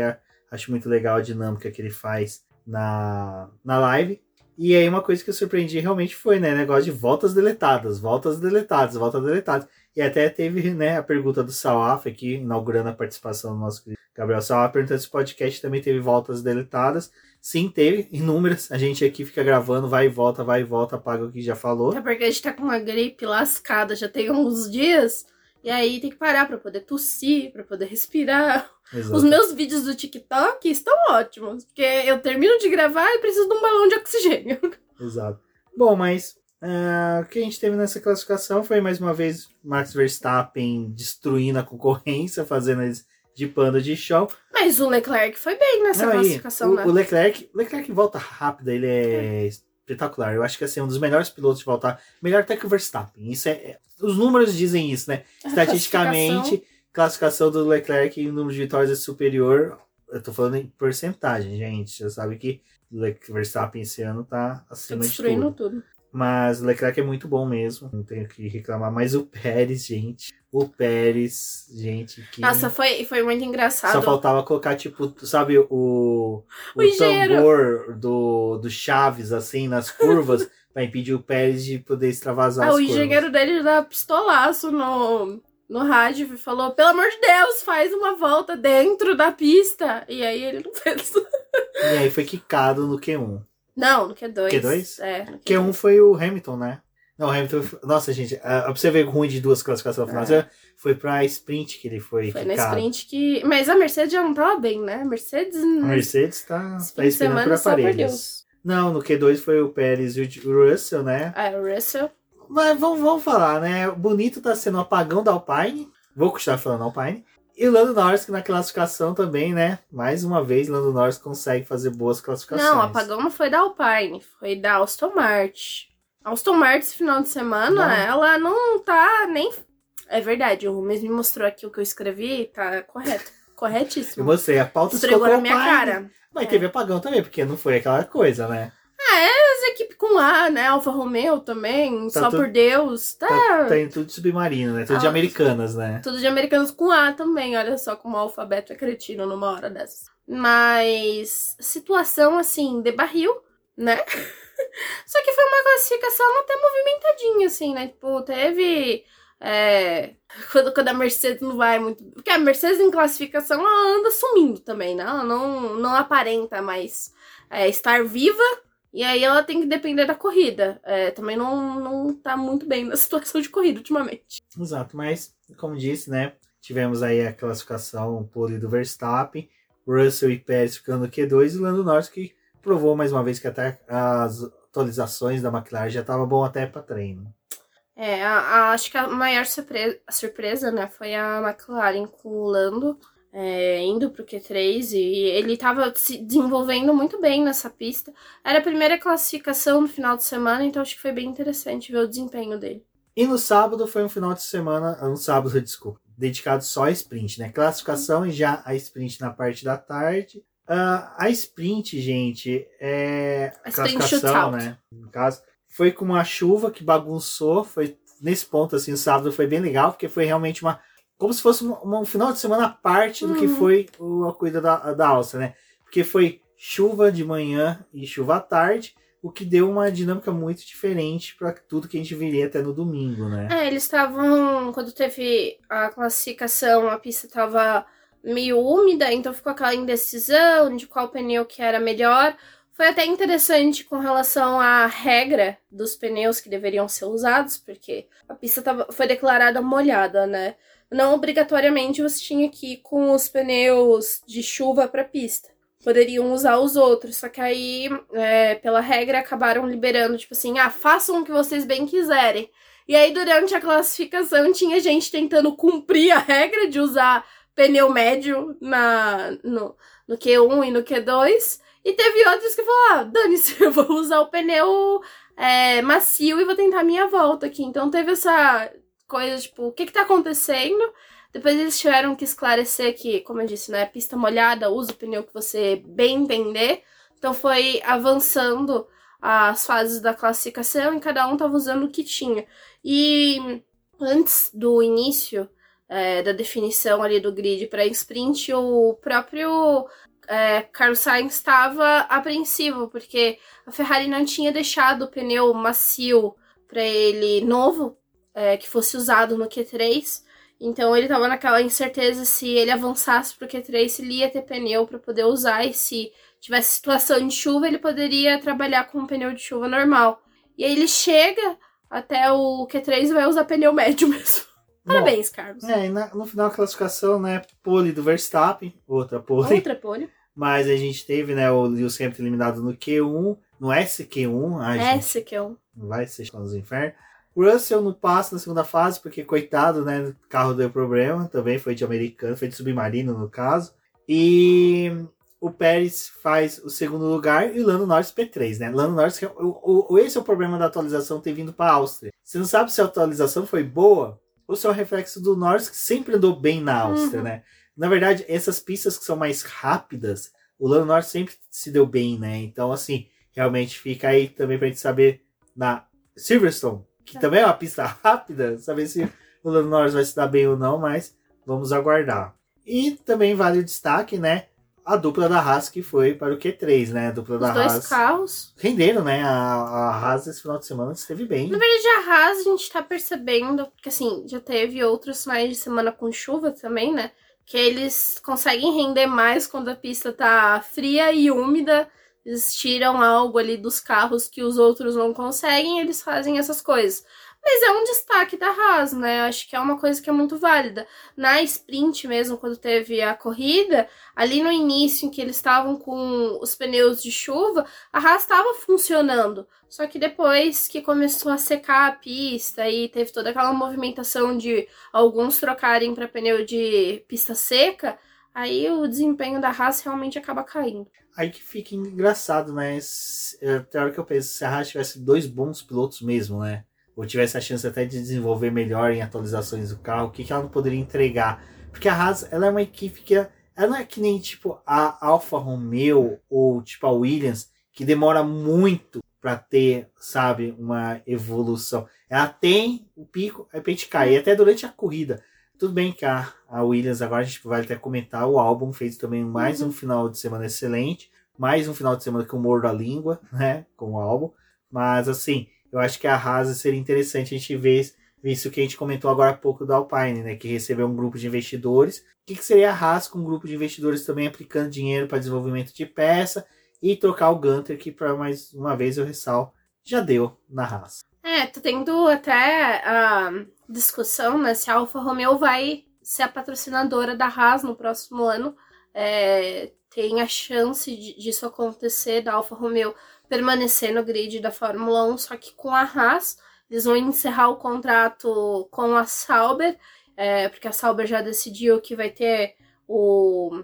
acho muito legal a dinâmica que ele faz na, na live. E aí uma coisa que eu surpreendi realmente foi, né, negócio de voltas deletadas, voltas deletadas, voltas deletadas. E até teve, né, a pergunta do Salaf aqui, inaugurando a participação do nosso Gabriel Salaf, perguntando se o podcast também teve voltas deletadas. Sim, teve, inúmeras. A gente aqui fica gravando, vai e volta, vai e volta, apaga o que já falou. É porque a gente tá com uma gripe lascada, já tem alguns dias. E aí tem que parar para poder tossir, para poder respirar. Exato. Os meus vídeos do TikTok estão ótimos, porque eu termino de gravar e preciso de um balão de oxigênio. Exato. Bom, mas uh, o que a gente teve nessa classificação foi mais uma vez Max Verstappen destruindo a concorrência, fazendo eles de panda de show. Mas o Leclerc foi bem nessa Não, classificação, o, né? O Leclerc, Leclerc volta rápido, ele é, é, espetacular. Eu acho que assim, um dos melhores pilotos de voltar. Melhor até que o Verstappen. Isso é, é os números dizem isso, né? Estatisticamente, classificação do Leclerc em número de vitórias é superior. Eu tô falando em porcentagem, gente. Você sabe que o Verstappen esse ano tá acima tá de tudo. tudo. Mas o Leclerc é muito bom mesmo, não tenho que reclamar. Mas o Pérez, gente. O Pérez, gente. Que... Nossa, foi, foi muito engraçado. Só faltava colocar, tipo, sabe, o, o, o tambor do, do Chaves, assim, nas curvas, pra impedir o Pérez de poder extravasar. Ah, o engenheiro dele dá pistolaço no, no rádio e falou: pelo amor de Deus, faz uma volta dentro da pista. E aí ele não fez. e aí foi quicado no Q1. Não, no Q2. Q2? É. No Q1. Q1 foi o Hamilton, né? Não, o Hamilton. Nossa, gente, pra você ver ruim de duas classificações final, é. foi pra sprint que ele foi. Foi quicado. na sprint que. Mas a Mercedes já não tava bem, né? A Mercedes. A Mercedes tá, tá esperando por aparelhos. Não, no Q2 foi o Pérez e o Russell, né? É, o Russell. Mas vamos, vamos falar, né? Bonito tá sendo o apagão da Alpine. Vou continuar falando Alpine. E o Lando Norris, que na classificação também, né? Mais uma vez, Lando Norris consegue fazer boas classificações. Não, o apagão não foi da Alpine, foi da Aston Martin. A Aston Martin, esse final de semana, não. ela não tá nem. É verdade, o Rubens me mostrou aqui o que eu escrevi, tá correto. Corretíssimo. Eu mostrei, a pauta Esfregou na minha cara. Mas é. teve apagão também, porque não foi aquela coisa, né? Ah, é as equipes com A, né? Alfa Romeo também, tá só tudo, por Deus. Tá... tá, tá tudo de submarino, né? Tudo ah, de americanas, né? Tudo de americanos com A também, olha só como o alfabeto é cretino numa hora dessas. Mas situação assim, de barril, né? só que foi uma classificação até movimentadinha, assim, né? Tipo, teve. É, quando, quando a Mercedes não vai muito. Porque a Mercedes em classificação ela anda sumindo também, né? Ela não, não aparenta mais é, estar viva e aí ela tem que depender da corrida. É, também não, não tá muito bem na situação de corrida ultimamente. Exato, mas como disse, né? Tivemos aí a classificação pole do Verstappen, Russell e Pérez ficando no Q2 e Lando Norris que provou mais uma vez que até as atualizações da McLaren já tava bom até para treino. É, a, a, acho que a maior surpresa, surpresa, né, foi a McLaren com o Lando é, indo pro Q3 e ele estava se desenvolvendo muito bem nessa pista. Era a primeira classificação no final de semana, então acho que foi bem interessante ver o desempenho dele. E no sábado foi um final de semana, no sábado, desculpa, dedicado só a sprint, né? Classificação e já a sprint na parte da tarde. Uh, a sprint, gente, é a classificação, né? No caso, foi com uma chuva que bagunçou, foi nesse ponto assim, o sábado foi bem legal, porque foi realmente uma como se fosse um, um final de semana à parte do que uhum. foi o, a corrida da, da alça, né? Porque foi chuva de manhã e chuva à tarde, o que deu uma dinâmica muito diferente para tudo que a gente viria até no domingo, né? É, eles estavam. Quando teve a classificação, a pista estava meio úmida, então ficou aquela indecisão de qual pneu que era melhor. Foi até interessante com relação à regra dos pneus que deveriam ser usados, porque a pista tava, foi declarada molhada, né? Não obrigatoriamente você tinha que ir com os pneus de chuva para pista. Poderiam usar os outros, só que aí, é, pela regra, acabaram liberando, tipo assim, ah, façam o que vocês bem quiserem. E aí, durante a classificação, tinha gente tentando cumprir a regra de usar pneu médio na, no, no Q1 e no Q2. E teve outros que falaram, ah, dane-se, eu vou usar o pneu é, macio e vou tentar a minha volta aqui. Então teve essa coisas, tipo, o que que tá acontecendo? Depois eles tiveram que esclarecer que, como eu disse, né, pista molhada, usa o pneu que você bem entender. Então foi avançando as fases da classificação e cada um tava usando o que tinha. E antes do início é, da definição ali do grid para sprint, o próprio é, Carlos Sainz estava apreensivo, porque a Ferrari não tinha deixado o pneu macio para ele novo, é, que fosse usado no Q3. Então ele estava naquela incerteza se ele avançasse para o Q3, se ele ia ter pneu para poder usar e se tivesse situação de chuva, ele poderia trabalhar com um pneu de chuva normal. E aí ele chega até o Q3 e vai usar pneu médio mesmo. Parabéns, Carlos. É, na, no final da classificação, né, pole do Verstappen, outra pole. Outra pole. Mas a gente teve, né, o Lewis Hamilton eliminado no Q1, no SQ1. Ai, gente, SQ1. vai ser nos infernos. Russell não passa na segunda fase, porque coitado, né, o carro deu problema, também foi de americano, foi de submarino no caso. E o Pérez faz o segundo lugar e o Lando Norris P3, né? Lando Norris, o, o, esse é o problema da atualização ter vindo para a Áustria. Você não sabe se a atualização foi boa ou se é o reflexo do Norris que sempre andou bem na Áustria, Uhum. né? Na verdade, essas pistas que são mais rápidas, o Lando Norris sempre se deu bem, né? Então, assim, realmente fica aí também pra gente saber na Silverstone, que também é uma pista rápida, saber se o Lando Norris vai se dar bem ou não, mas vamos aguardar. E também vale o destaque, né? A dupla da Haas que foi para o Q3, né? A dupla da Os dois Haas. carros. Renderam, né? A, a Haas esse final de semana esteve bem. Na verdade, a Haas a gente tá percebendo, porque assim, já teve outros finais de semana com chuva também, né? Que eles conseguem render mais quando a pista tá fria e úmida. Eles tiram algo ali dos carros que os outros não conseguem, eles fazem essas coisas. Mas é um destaque da Haas, né? Eu acho que é uma coisa que é muito válida. Na sprint mesmo, quando teve a corrida, ali no início em que eles estavam com os pneus de chuva, a Haas estava funcionando. Só que depois que começou a secar a pista e teve toda aquela movimentação de alguns trocarem para pneu de pista seca, aí o desempenho da Haas realmente acaba caindo. Aí que fica engraçado, né? Se- é, Tem hora que eu penso, se a Haas tivesse dois bons pilotos mesmo, né? Ou tivesse a chance até de desenvolver melhor em atualizações do carro, o que, que ela não poderia entregar? Porque a Haas, ela é uma equipe que... Ela não é que nem, tipo, a Alfa Romeo ou, tipo, a Williams, que demora muito para ter, sabe, uma evolução. Ela tem o pico, aí a gente cai. E até durante a corrida. Tudo bem que a, a Williams, agora a gente vai até comentar, o álbum fez também mais Uhum. um final de semana excelente. Mais um final de semana com humor da língua, né? Com o álbum. Mas, assim, eu acho que a Haas seria interessante a gente ver ver isso que a gente comentou agora há pouco da Alpine, né? Que recebeu um grupo de investidores. O que, que seria a Haas com um grupo de investidores também aplicando dinheiro para desenvolvimento de peça e trocar o Gunter, que para mais uma vez eu ressalto, já deu na Haas. É, tá tendo até a discussão, né, se a Alfa Romeo vai ser a patrocinadora da Haas no próximo ano. É, tem a chance de- disso acontecer, da Alfa Romeo permanecer no grid da Fórmula 1, só que com a Haas, eles vão encerrar o contrato com a Sauber, é, porque a Sauber já decidiu que vai ter o.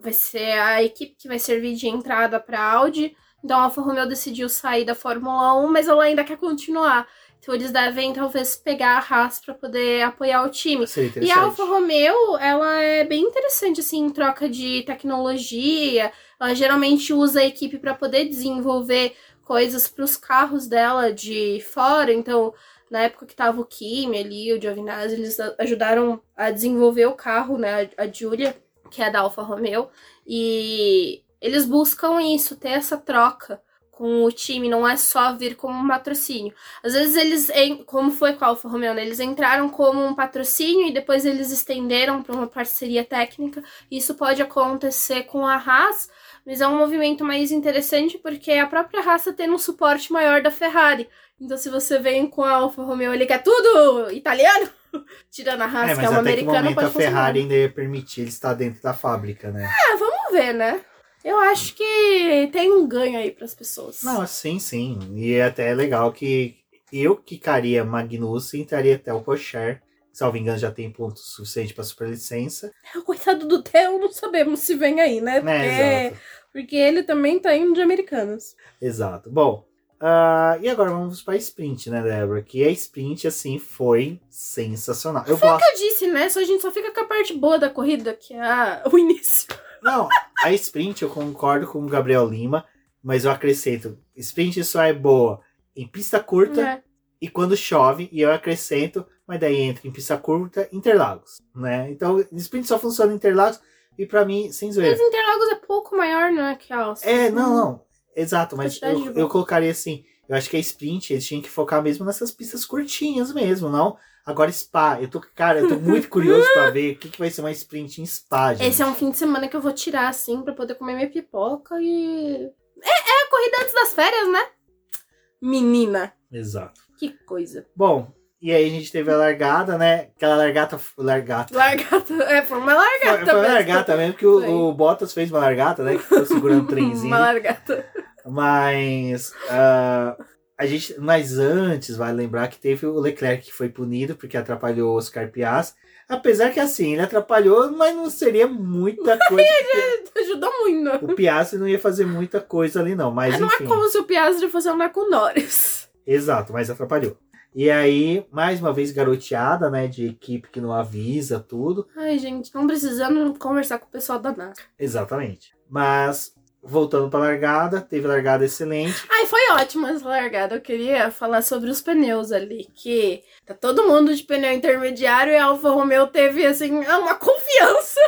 Vai ser a equipe que vai servir de entrada para Audi. Então a Alfa Romeo decidiu sair da Fórmula 1, mas ela ainda quer continuar. Então eles devem talvez pegar a Haas para poder apoiar o time. Seria E interessante. a Alfa Romeo, ela é bem interessante assim em troca de tecnologia. Ela geralmente usa a equipe para poder desenvolver coisas para os carros dela de fora. Então, na época que tava o Kimi ali, o Giovinazzi, eles ajudaram a desenvolver o carro, né? A Giulia, que é da Alfa Romeo, e eles buscam isso, ter essa troca com o time, não é só vir como um patrocínio. Às vezes eles, como foi com a Alfa Romeo, né? Eles entraram como um patrocínio e depois eles estenderam para uma parceria técnica. Isso pode acontecer com a Haas, mas é um movimento mais interessante porque a própria Haas tá tendo um suporte maior da Ferrari. Então se você vem com a Alfa Romeo ele quer tudo italiano, tirando a Haas, É, que é uma americana, pode a Ferrari funcionar. ainda ia permitir ele estar dentro da fábrica, né? Ah, vamos ver, né? Eu acho que tem um ganho aí pras pessoas. Não, sim, sim. E é até legal que eu quicaria Magnussen, estaria até o Rocher. Salvo engano, já tem ponto suficiente para superlicença. Coitado do Theo, não sabemos se vem aí, né? Porque, Né, exato. porque ele também tá indo de americanas. Exato. Bom, ah, e agora vamos para sprint, né, Débora? Que a sprint, assim, foi sensacional. Eu Foi o gosto. que eu disse, né? Só a gente só fica com a parte boa da corrida, que é a- o início. Não, a sprint eu concordo com o Gabriel Lima, mas eu acrescento: sprint só é boa em pista curta É. e quando chove, e eu acrescento, mas daí entra em pista curta, Interlagos, né? Então, sprint só funciona em Interlagos, E pra mim, sem Mas zoeira. Interlagos é pouco maior, né, que Austin. É, não, não. Exato, mas eu, eu colocaria assim. Eu acho que a sprint, eles tinham que focar mesmo nessas pistas curtinhas mesmo, não? Agora Spa, eu tô, cara, eu tô muito curioso pra ver o que, que vai ser uma sprint em Spa, gente. Esse é um fim de semana que eu vou tirar, assim, pra poder comer minha pipoca e. É, é a corrida antes das férias, né? Menina, Exato. que coisa. Bom, e aí a gente teve a largada, né? Aquela largata. Largata. Largata. É, foi uma largata. Foi, foi uma largata mesmo, porque o, o Bottas fez uma largata, né? Que ficou segurando o trenzinho. Uma largata. Mas ah, a gente, mas antes, vale lembrar que teve o Leclerc que foi punido porque atrapalhou o Oscar Piastri. Apesar que assim, ele atrapalhou, mas não seria muita coisa. porque Ajudou muito. o Piastri não ia fazer muita coisa ali, não. Mas Não é enfim. como se o Piastri fosse andar com o Norris. Exato, mas atrapalhou. E aí, mais uma vez, garoteada, né? De equipe que não avisa tudo. Ai, gente, não precisando conversar com o pessoal da NASCAR. Exatamente. Mas, voltando pra largada, teve largada excelente. Ai, foi ótima essa largada. Eu queria falar sobre os pneus ali. Que tá todo mundo de pneu intermediário e a Alfa Romeo teve, assim, uma confiança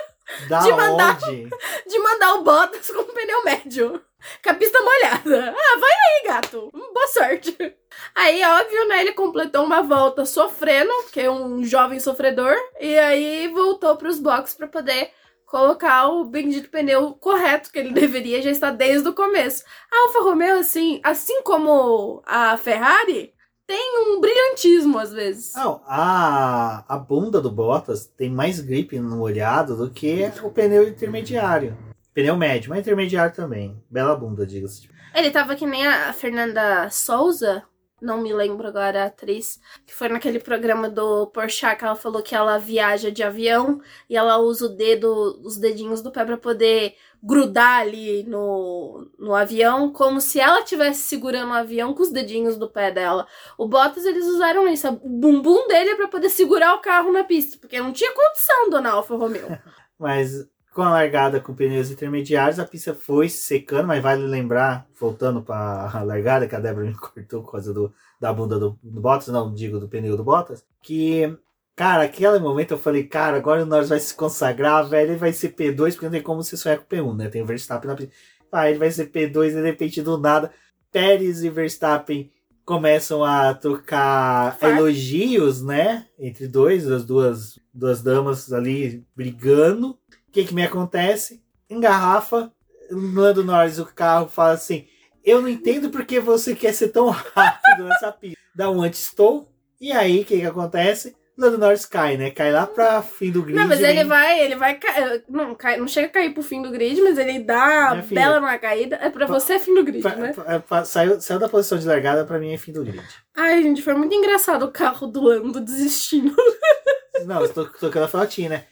Da De mandar- onde? de mandar o Bottas com o pneu médio. Com a pista molhada. Ah, vai aí, gato. Boa sorte. Aí, óbvio, né? Ele completou uma volta sofrendo, que é um jovem sofredor. E aí voltou pros boxes pra poder colocar o bendito pneu correto, que ele deveria já estar desde o começo. A Alfa Romeo, assim, assim como a Ferrari, tem um brilhantismo às vezes. Não, a, a bunda do Bottas tem mais grip no molhado do que o pneu intermediário. Pneu médio, mas intermediário também. Bela bunda, diga-se. Ele tava que nem a Fernanda Souza, não me lembro agora a atriz, que foi naquele programa do Porchat que ela falou que ela viaja de avião e ela usa o dedo, os dedinhos do pé pra poder grudar ali no, no avião, como se ela estivesse segurando o avião com os dedinhos do pé dela. O Bottas, eles usaram isso, o bumbum dele pra poder segurar o carro na pista, porque não tinha condição, dona Alfa Romeo. Mas com a largada com pneus intermediários, a pista foi se secando, mas vale lembrar, voltando para a largada, que a Débora me cortou por causa do, da bunda do, do Bottas, não digo do pneu do Bottas, que, cara, aquele momento eu falei, cara, agora o Norris vai se consagrar, velho, ele vai ser P2, porque não tem como você sonhar com P1, né? Tem o Verstappen na pista. Ah, ele vai ser P2 e de repente do nada, Pérez e Verstappen começam a trocar Farpa. elogios, né? Entre dois, as duas, duas damas ali brigando. O que que me acontece? Engarrafa, Lando Norris, o carro fala assim: Eu não entendo porque você quer ser tão rápido nessa pista. Dá um anti-stall. E aí, o que que acontece? Lando Norris cai, né? Cai lá pra fim do grid. Não, mas ele vai, ele vai cair. Não, cai, não chega a cair pro fim do grid, mas ele dá Minha filha, bela uma caída. É pra você é fim do grid, pa- né? pa- pa- saiu, saiu da posição de largada, pra mim é fim do grid. Ai, gente, foi muito engraçado o carro do Lando desistindo. Não, eu tô tocando a flautinha, né?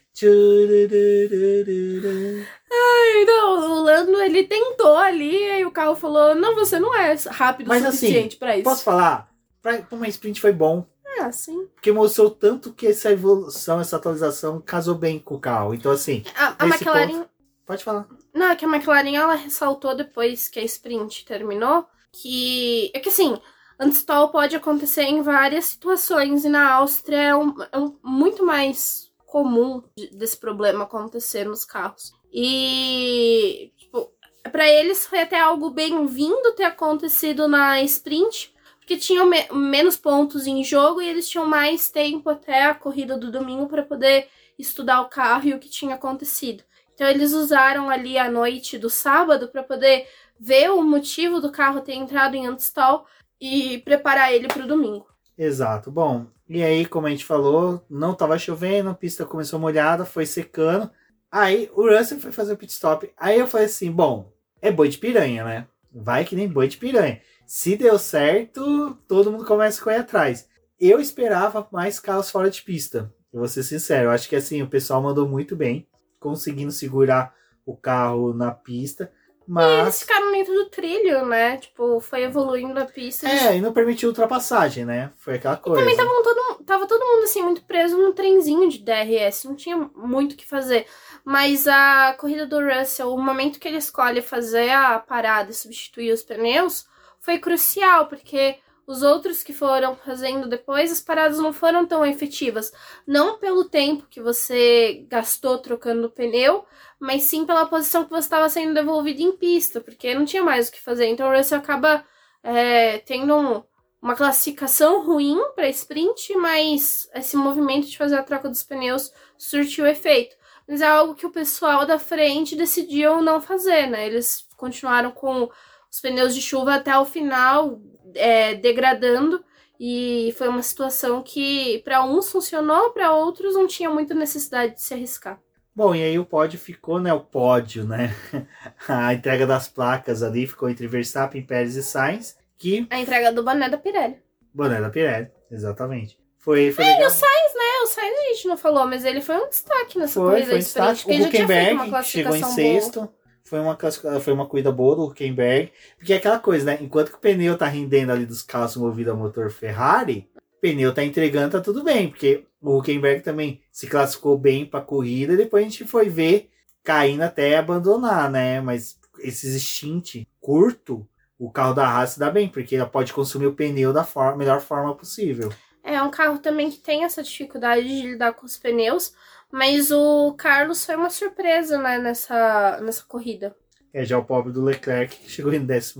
Ai, não, o Lando, ele tentou ali, aí o carro falou: Não, você não é rápido o Mas assim, suficiente pra isso. Posso falar? Pra, pra uma sprint foi bom. Ah, sim. Porque mostrou tanto que essa evolução, essa atualização casou bem com o carro. Então, assim, A, a McLaren. pode falar. Não, é que a McLaren ela ressaltou depois que a sprint terminou que. É que assim, anti-stall pode acontecer em várias situações e na Áustria é, um- é um- muito mais comum de- desse problema acontecer nos carros. E, tipo, pra eles foi até algo bem-vindo ter acontecido na sprint, porque tinham me- menos pontos em jogo e eles tinham mais tempo até a corrida do domingo para poder estudar o carro e o que tinha acontecido. Então eles usaram ali a noite do sábado para poder ver o motivo do carro ter entrado em anti-stall e preparar ele para o domingo. Exato. Bom, e aí, como a gente falou, não tava chovendo, a pista começou molhada, foi secando. Aí o Russell foi fazer o pit stop. Aí eu falei assim: bom, é boi de piranha, né? Vai que nem boi de piranha. Se deu certo, todo mundo começa a correr atrás. Eu esperava mais carros fora de pista. Eu vou ser sincero, eu acho que assim, o pessoal mandou muito bem, conseguindo segurar o carro na pista. E eles Mas. ficaram dentro do trilho, né? Tipo, foi evoluindo a pista. É, e não permitiu ultrapassagem, né? Foi aquela coisa. Também tava todo, tava todo mundo assim muito preso num trenzinho de DRS, não tinha muito o que fazer. Mas a corrida do Russell, o momento que ele escolhe fazer a parada e substituir os pneus, foi crucial, porque os outros que foram fazendo depois, as paradas não foram tão efetivas. Não pelo tempo que você gastou trocando o pneu, mas sim pela posição que você estava sendo devolvido em pista, porque não tinha mais o que fazer. Então o Russell acaba é, tendo um, uma classificação ruim para sprint, mas esse movimento de fazer a troca dos pneus surtiu efeito. Mas é algo que o pessoal da frente decidiu não fazer, né? Eles continuaram com os pneus de chuva até o final, é, degradando. E foi uma situação que para uns funcionou, para outros não tinha muita necessidade de se arriscar. Bom, e aí o pódio ficou, né? O pódio, né? A entrega das placas ali ficou entre Verstappen, Pérez e Sainz. Que... A entrega do boné da Pirelli. Boné da Pirelli, exatamente. Foi, foi é, legal. e o Sainz, né? O Sainz a gente não falou, mas ele foi um destaque nessa Foi, corrida foi um destaque. O Huckenberg chegou em classificação boa. Foi uma, classifica- foi uma corrida boa do Huckenberg. Porque é aquela coisa, né? Enquanto que o pneu tá rendendo ali dos carros movidos a motor Ferrari, o pneu tá entregando, tá tudo bem. Porque o Huckenberg também se classificou bem pra corrida e depois a gente foi ver caindo até abandonar, né? Mas esses stint curto, o carro da Haas se dá bem, porque ela pode consumir o pneu da forma, melhor forma possível. É um carro também que tem essa dificuldade de lidar com os pneus, mas o Carlos foi uma surpresa, né, nessa, nessa corrida. É já o pobre do Leclerc que chegou em 12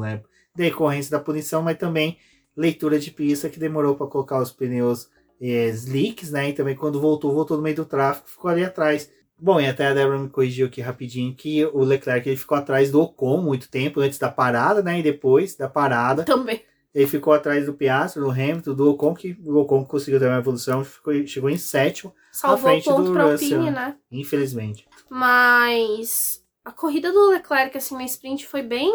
né? Decorrência da punição, mas também leitura de pista que demorou para colocar os pneus eh, slicks, né? E também quando voltou, voltou no meio do tráfego, ficou ali atrás. Bom, e até a Débora me corrigiu aqui rapidinho que o Leclerc ele ficou atrás do Ocon muito tempo antes da parada, né? E depois da parada, Também. Ele ficou atrás do Piastri, do Hamilton, do Ocon, que o Ocon conseguiu ter uma evolução, ficou, chegou em sétimo, Salvou o frente ponto do pra Russell. Alpine, né? infelizmente. Mas a corrida do Leclerc, assim, na sprint foi bem.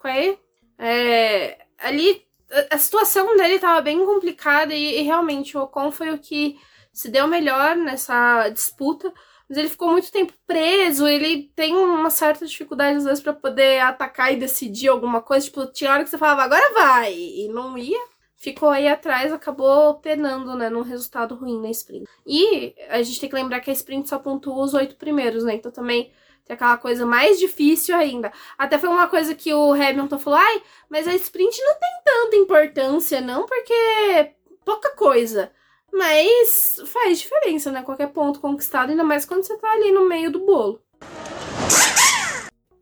quê? É, ali, a- situação dele tava bem complicada e, e realmente o Ocon foi o que se deu melhor nessa disputa. Mas ele ficou muito tempo preso, ele tem uma certa dificuldade às vezes pra poder atacar e decidir alguma coisa. Tipo, tinha hora que você falava, agora vai! E não ia. Ficou aí atrás, acabou penando, né, num resultado ruim na sprint. E a gente tem que lembrar que a sprint só pontua os oito primeiros, né? Então também tem aquela coisa mais difícil ainda. Até foi uma coisa que o Hamilton falou: ai, mas a sprint não tem tanta importância, não, porque pouca coisa. Mas faz diferença, né? Qualquer ponto conquistado, ainda mais quando você tá ali no meio do bolo.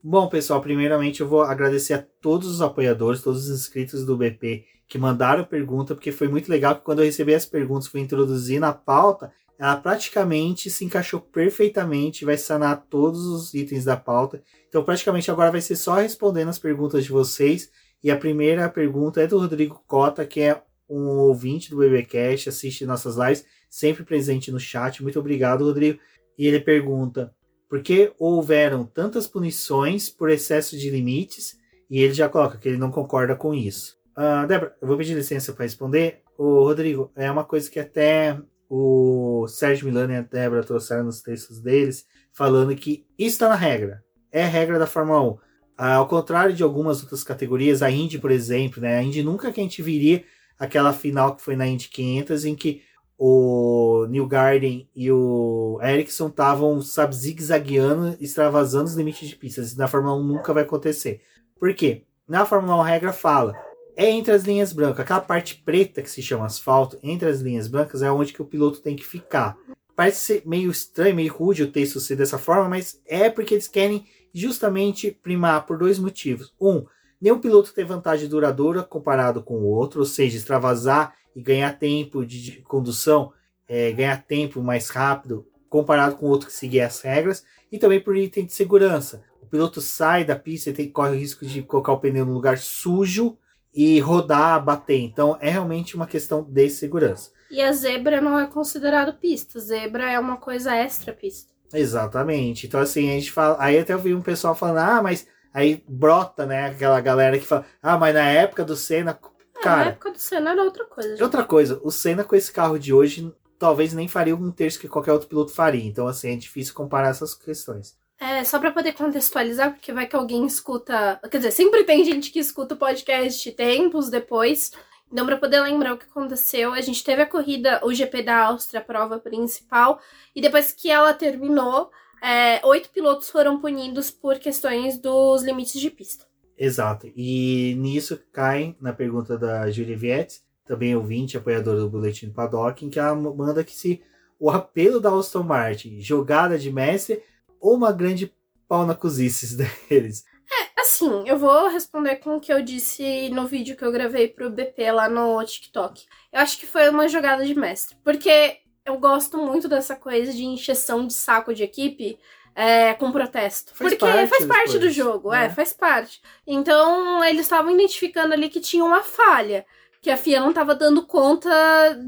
Bom, pessoal, primeiramente eu vou agradecer a todos os apoiadores, todos os inscritos do BP que mandaram pergunta, porque foi muito legal que quando eu recebi as perguntas, fui introduzir na pauta, ela praticamente se encaixou perfeitamente, vai sanar todos os itens da pauta. Então, praticamente agora vai ser só respondendo as perguntas de vocês. E a primeira pergunta é do Rodrigo Cota, que é um ouvinte do BBcast, assiste nossas lives, sempre presente no chat. Muito obrigado, Rodrigo. E ele pergunta: por que houveram tantas punições por excesso de limites? E ele já coloca que ele não concorda com isso. Ah, Débora, eu vou pedir licença para responder. O Rodrigo, é uma coisa que até o Sérgio Milano e a Débora trouxeram nos textos deles, falando que isso está na regra. É a regra da Fórmula 1. Ah, ao contrário de algumas outras categorias, a Indy, por exemplo, né? A Indy nunca que a gente viria aquela final que foi na Indy 500 em que o Neil Garden e o Ericsson estavam, sabe, zigue-zagueando, extravasando os limites de pistas. Na Fórmula 1 nunca vai acontecer. Por quê? Na Fórmula 1 a regra fala, é entre as linhas brancas. Aquela parte preta que se chama asfalto, entre as linhas brancas, é onde que o piloto tem que ficar. Parece ser meio estranho, meio rude o texto ser dessa forma, mas é porque eles querem justamente primar por dois motivos. Um, nenhum piloto tem vantagem duradoura comparado com o outro, ou seja, extravasar e ganhar tempo de, condução, é, ganhar tempo mais rápido comparado com o outro que seguir as regras, e também por item de segurança. O piloto sai da pista e tem, corre o risco de colocar o pneu no lugar sujo e rodar, bater. Então é realmente uma questão de segurança. E a zebra não é considerado pista. Zebra é uma coisa extra pista. Exatamente. Então, assim, a gente fala. Aí até eu vi um pessoal falando, ah, mas aí brota, né? Aquela galera que fala, ah, mas na época do Senna. É, na Cara, época do Senna era outra coisa. gente. outra coisa, o Senna com esse carro de hoje talvez nem faria um terço que qualquer outro piloto faria. Então, assim, é difícil comparar essas questões. É, só pra poder contextualizar, porque vai que alguém escuta. Quer dizer, sempre tem gente que escuta o podcast tempos depois. Então, pra poder lembrar o que aconteceu, a gente teve a corrida, o GP da Áustria, a prova principal, e depois que ela terminou, é, oito pilotos foram punidos por questões dos limites de pista. Exato. E nisso cai na pergunta da Julia Vietti, também ouvinte, apoiadora do Boletim do Paddock, em que ela manda que se o apelo da Aston Martin, jogada de mestre ou uma grande pau na cozices deles. É, assim, eu vou responder com o que eu disse no vídeo que eu gravei pro BP lá no TikTok. Eu acho que foi uma jogada de mestre, porque eu gosto muito dessa coisa de encheção de saco de equipe é, com protesto. Faz porque parte faz parte do jogo, né? é, faz parte. Então, eles estavam identificando ali que tinha uma falha. Que a FIA não estava dando conta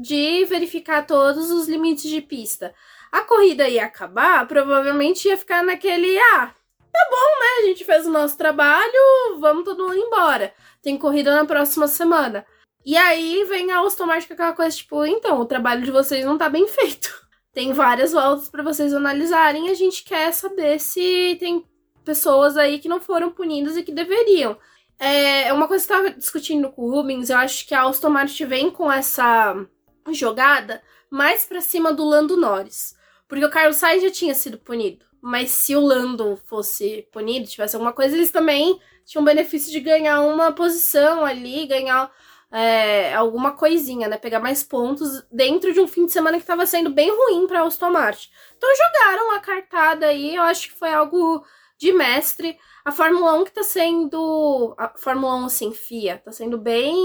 de verificar todos os limites de pista. A corrida ia acabar, provavelmente ia ficar naquele. Ah, tá bom, né? A gente fez o nosso trabalho, vamos todo mundo embora. Tem corrida na próxima semana. E aí vem a com aquela coisa tipo: então, o trabalho de vocês não tá bem feito. Tem várias voltas para vocês analisarem a gente quer saber se tem pessoas aí que não foram punidas e que deveriam. É uma coisa que eu estava discutindo com o Rubens, eu acho que a Aston Martin vem com essa jogada mais pra cima do Lando Norris. Porque o Carlos Sainz já tinha sido punido. Mas se o Lando fosse punido, tivesse alguma coisa, eles também tinham benefício de ganhar uma posição ali, ganhar é, alguma coisinha, né? Pegar mais pontos dentro de um fim de semana que estava sendo bem ruim para Aston Martin. Então jogaram a cartada aí, eu acho que foi algo de mestre. A Fórmula 1 que tá sendo. A Fórmula 1, assim, FIA, tá sendo bem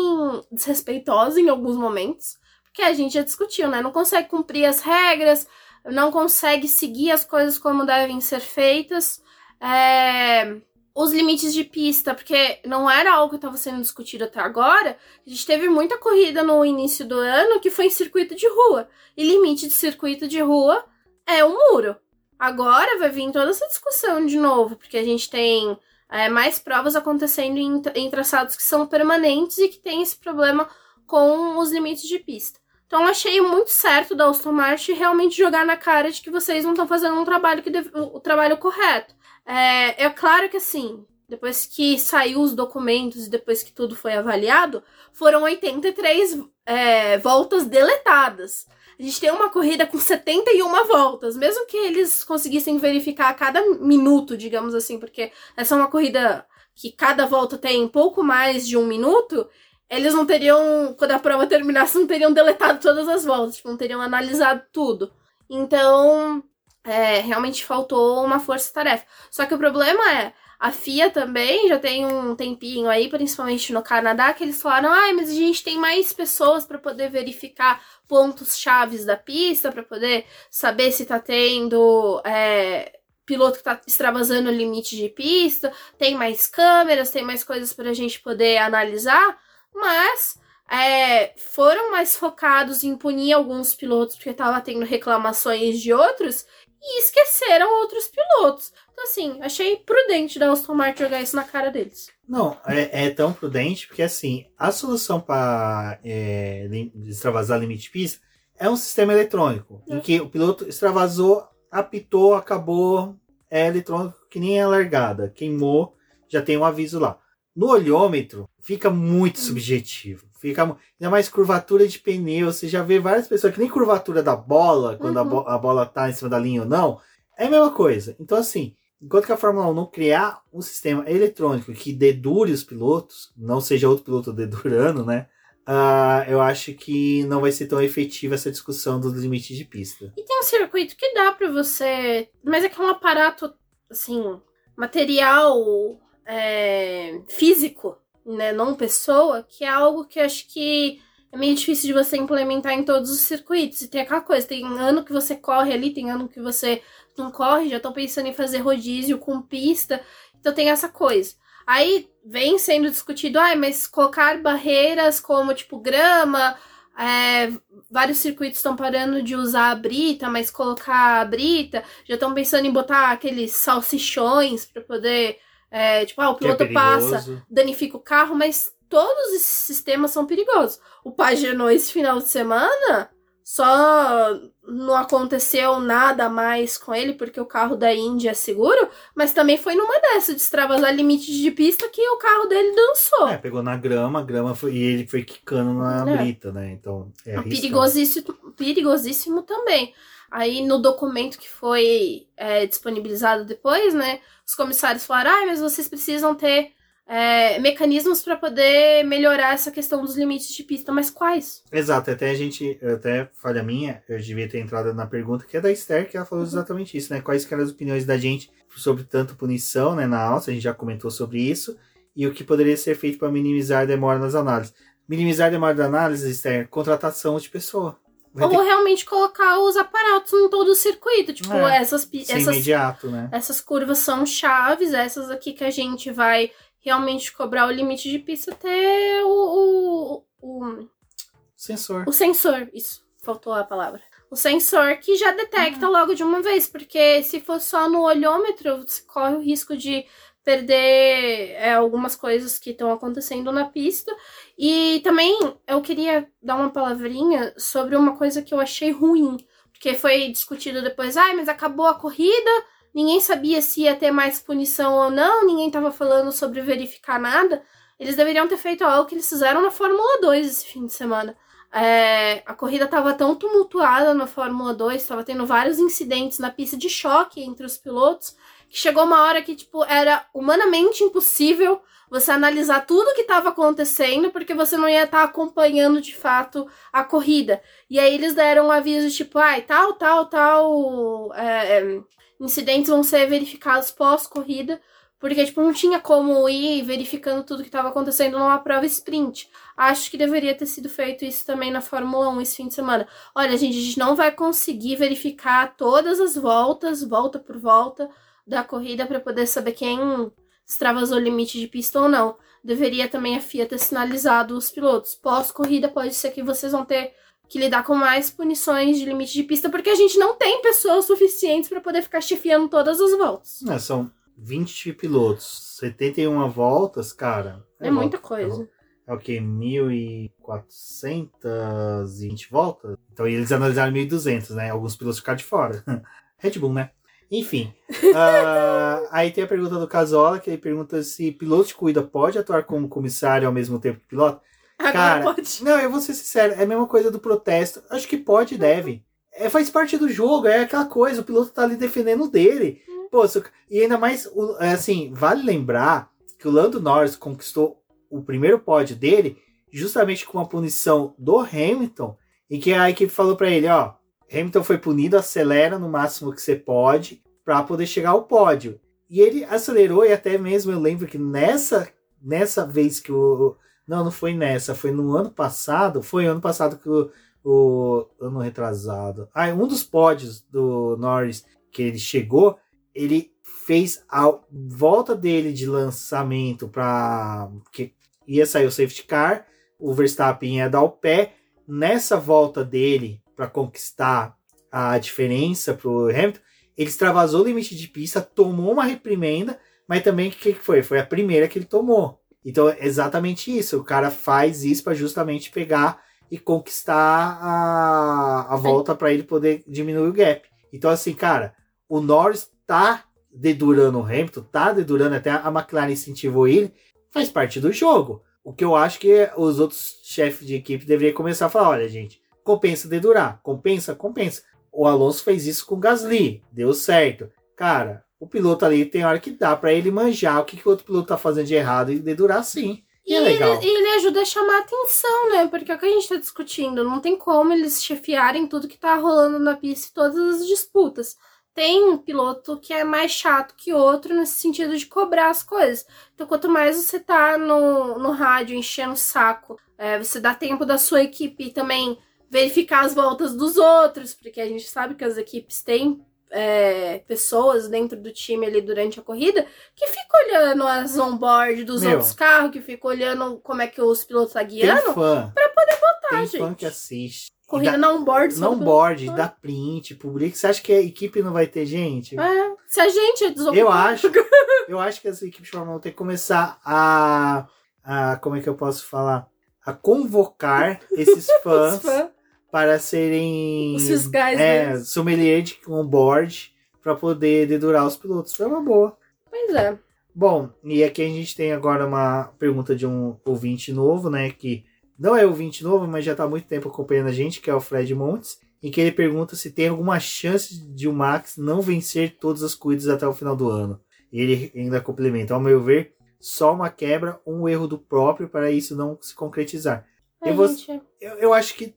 desrespeitosa em alguns momentos. Porque a gente já discutiu, né? Não consegue cumprir as regras, não consegue seguir as coisas como devem ser feitas. É, Os limites de pista, porque não era algo que estava sendo discutido até agora. A gente teve muita corrida no início do ano que foi em circuito de rua. E limite de circuito de rua é um muro. Agora vai vir toda essa discussão de novo, porque a gente tem é, mais provas acontecendo em, em traçados que são permanentes e que tem esse problema com os limites de pista. Então achei muito certo da Aston Martin realmente jogar na cara de que vocês não estão fazendo um trabalho que deve- o trabalho correto. É, é claro que assim, depois que saiu os documentos e depois que tudo foi avaliado, foram 83 é, voltas deletadas. A gente tem uma corrida com 71 voltas, mesmo que eles conseguissem verificar a cada minuto, digamos assim, porque essa é uma corrida que cada volta tem pouco mais de um minuto, eles não teriam, quando a prova terminasse, não teriam deletado todas as voltas, tipo, não teriam analisado tudo. Então, é, realmente faltou uma força-tarefa. Só que o problema é, a FIA também já tem um tempinho aí, principalmente no Canadá, que eles falaram: ai, mas a gente tem mais pessoas para poder verificar pontos chaves da pista, para poder saber se tá tendo. é, Piloto que tá extravasando o limite de pista, tem mais câmeras, tem mais coisas pra gente poder analisar, mas é, foram mais focados em punir alguns pilotos porque tava tendo reclamações de outros e esqueceram outros pilotos. Então, assim, achei prudente da Aston Martin jogar isso na cara deles. Não, é, é tão prudente porque assim, a solução para é, extravasar limite de pista é um sistema eletrônico, em É. que o piloto extravasou, apitou, acabou, é eletrônico que nem a largada, queimou, já tem um aviso lá. No olhômetro fica muito subjetivo, fica ainda mais curvatura de pneu, você já vê várias pessoas que nem curvatura da bola, quando a, Uhum. bo- a bola tá em cima da linha ou não, é a mesma coisa. Então assim, Enquanto que a Fórmula 1 não criar um sistema eletrônico que dedure os pilotos, não seja outro piloto dedurando, né? ah, eu acho que não vai ser tão efetiva essa discussão dos limites de pista. E tem um circuito que dá pra você. Mas é que é um aparato, assim, material é, físico, né? Não pessoa, que é algo que acho que é meio difícil de você implementar em todos os circuitos. E tem aquela coisa, tem ano que você corre ali, tem ano que você não corre, já tô pensando em fazer rodízio com pista. Então tem essa coisa. Aí vem sendo discutido, ah, mas colocar barreiras como tipo grama, é, vários circuitos estão parando de usar a brita, mas colocar a brita, já estão pensando em botar aqueles salsichões para poder, é, tipo, ah, o é piloto passa, perigoso. danifica o carro, mas todos esses sistemas são perigosos. O Pagenou esse final de semana só não aconteceu nada mais com ele porque o carro da Índia é seguro, mas também foi numa dessa de extravasar limites de pista que o carro dele dançou. É, pegou na grama, a grama foi, e ele foi quicando na É. brita, né? Então, é arriscado. perigosíssimo, perigosíssimo também. Aí no documento que foi é, disponibilizado depois, né? Os comissários falaram, ah, mas vocês precisam ter é, mecanismos para poder melhorar essa questão dos limites de pista, mas quais? Exato, até a gente, até falha minha, eu devia ter entrado na pergunta que é da Esther, que ela falou uhum. exatamente isso, né? Quais eram as opiniões da gente sobre tanto punição, né, na alça, a gente já comentou sobre isso, e o que poderia ser feito para minimizar a demora nas análises. Minimizar a demora da análise, Esther, contratação de pessoa. Ou ter... realmente colocar os aparatos em todo o circuito. Tipo, é, essas, essas, imediato, né? essas curvas são chaves, essas aqui que a gente vai realmente cobrar o limite de pista até o, o, o sensor. O sensor, isso, faltou a palavra. O sensor que já detecta uhum. logo de uma vez, porque se for só no olhômetro, você corre o risco de perder é, algumas coisas que estão acontecendo na pista. E também eu queria dar uma palavrinha sobre uma coisa que eu achei ruim. Porque foi discutido depois, ai, ah, mas acabou a corrida, ninguém sabia se ia ter mais punição ou não, ninguém estava falando sobre verificar nada. Eles deveriam ter feito algo que eles fizeram na Fórmula 2 esse fim de semana. É, a corrida estava tão tumultuada na Fórmula 2, estava tendo vários incidentes na pista de choque entre os pilotos, que chegou uma hora que, tipo, era humanamente impossível você analisar tudo que estava acontecendo, porque você não ia estar tá acompanhando de fato a corrida. E aí eles deram um aviso, tipo, ai, tal, tal, tal, é, é, incidentes vão ser verificados pós-corrida, porque, tipo, não tinha como ir verificando tudo que estava acontecendo numa prova sprint. Acho que deveria ter sido feito isso também na Fórmula 1 esse fim de semana. Olha, gente, a gente não vai conseguir verificar todas as voltas, volta por volta, da corrida para poder saber quem extravasou o limite de pista ou não. Deveria também a FIA ter sinalizado os pilotos. Pós-corrida, pode ser que vocês vão ter que lidar com mais punições de limite de pista, porque a gente não tem pessoas suficientes para poder ficar chefiando todas as voltas. É, são 20 pilotos, 71 voltas, cara. É, é muita volta, coisa. É, é o que? 1.420 voltas? Então eles analisaram 1.200, né? Alguns pilotos ficaram de fora. Red Bull, né? Enfim. uh, aí tem a pergunta do Casola, que ele pergunta se piloto de cuida pode atuar como comissário ao mesmo tempo que piloto. Agora Cara, pode. Não, eu vou ser sincero, é a mesma coisa do protesto. Acho que pode e deve. É, faz parte do jogo, é aquela coisa, o piloto tá ali defendendo dele. Pô, e ainda mais, é assim, vale lembrar que o Lando Norris conquistou o primeiro pódio dele justamente com a punição do Hamilton, e que a equipe falou para ele, ó, Hamilton foi punido, acelera no máximo que você pode para poder chegar ao pódio. E ele acelerou e até mesmo eu lembro que nessa nessa vez que o não, não foi nessa, foi no ano passado, foi ano passado que o, o ano retrasado. Ah, um dos pódios do Norris que ele chegou, ele fez a volta dele de lançamento para que ia sair o safety car, o Verstappen ia dar o pé nessa volta dele para conquistar a diferença para o Hamilton, ele extravasou o limite de pista, tomou uma reprimenda, mas também o que, que foi? Foi a primeira que ele tomou. Então é exatamente isso. O cara faz isso para justamente pegar e conquistar a, a volta para ele poder diminuir o gap. Então, assim, cara, o Norris tá dedurando o Hamilton, tá dedurando até a McLaren incentivou ele, faz parte do jogo. O que eu acho que os outros chefes de equipe deveriam começar a falar: olha, gente, compensa dedurar. Compensa? Compensa. O Alonso fez isso com o Gasly, deu certo. Cara, o piloto ali tem hora que dá para ele manjar o que, que o outro piloto tá fazendo de errado e dedurar sim. E, e é legal. Ele, ele ajuda a chamar a atenção, né? Porque é o que a gente tá discutindo. Não tem como eles chefiarem tudo que tá rolando na pista e todas as disputas. Tem um piloto que é mais chato que outro nesse sentido de cobrar as coisas. Então, quanto mais você tá no, no rádio enchendo o saco, é, você dá tempo da sua equipe também verificar as voltas dos outros, porque a gente sabe que as equipes têm é, pessoas dentro do time ali durante a corrida que fica olhando as on-board dos Meu, outros carros, que fica olhando como é que os pilotos estão tá guiando para poder botar, tem gente. fã que assiste. Corrida na on-board. Na on-board, dá print, publica. Você acha que a equipe não vai ter gente? É, se a gente é desocupado. Eu acho, eu acho que as equipes de Fórmula 1 têm que começar a, a... Como é que eu posso falar? A convocar esses fãs para serem os fiscais, é, né? sommelier de on-board para poder dedurar os pilotos. Foi uma boa. Pois é. Bom, e aqui a gente tem agora uma pergunta de um ouvinte novo, né? Que não é ouvinte novo, mas já está há muito tempo acompanhando a gente, que é o Fred Montes, em que ele pergunta se tem alguma chance de o Max não vencer todas as corridas até o final do ano. E ele ainda complementa, ao meu ver, só uma quebra, um erro do próprio para isso não se concretizar. Ai, Eu vou- Eu, eu acho que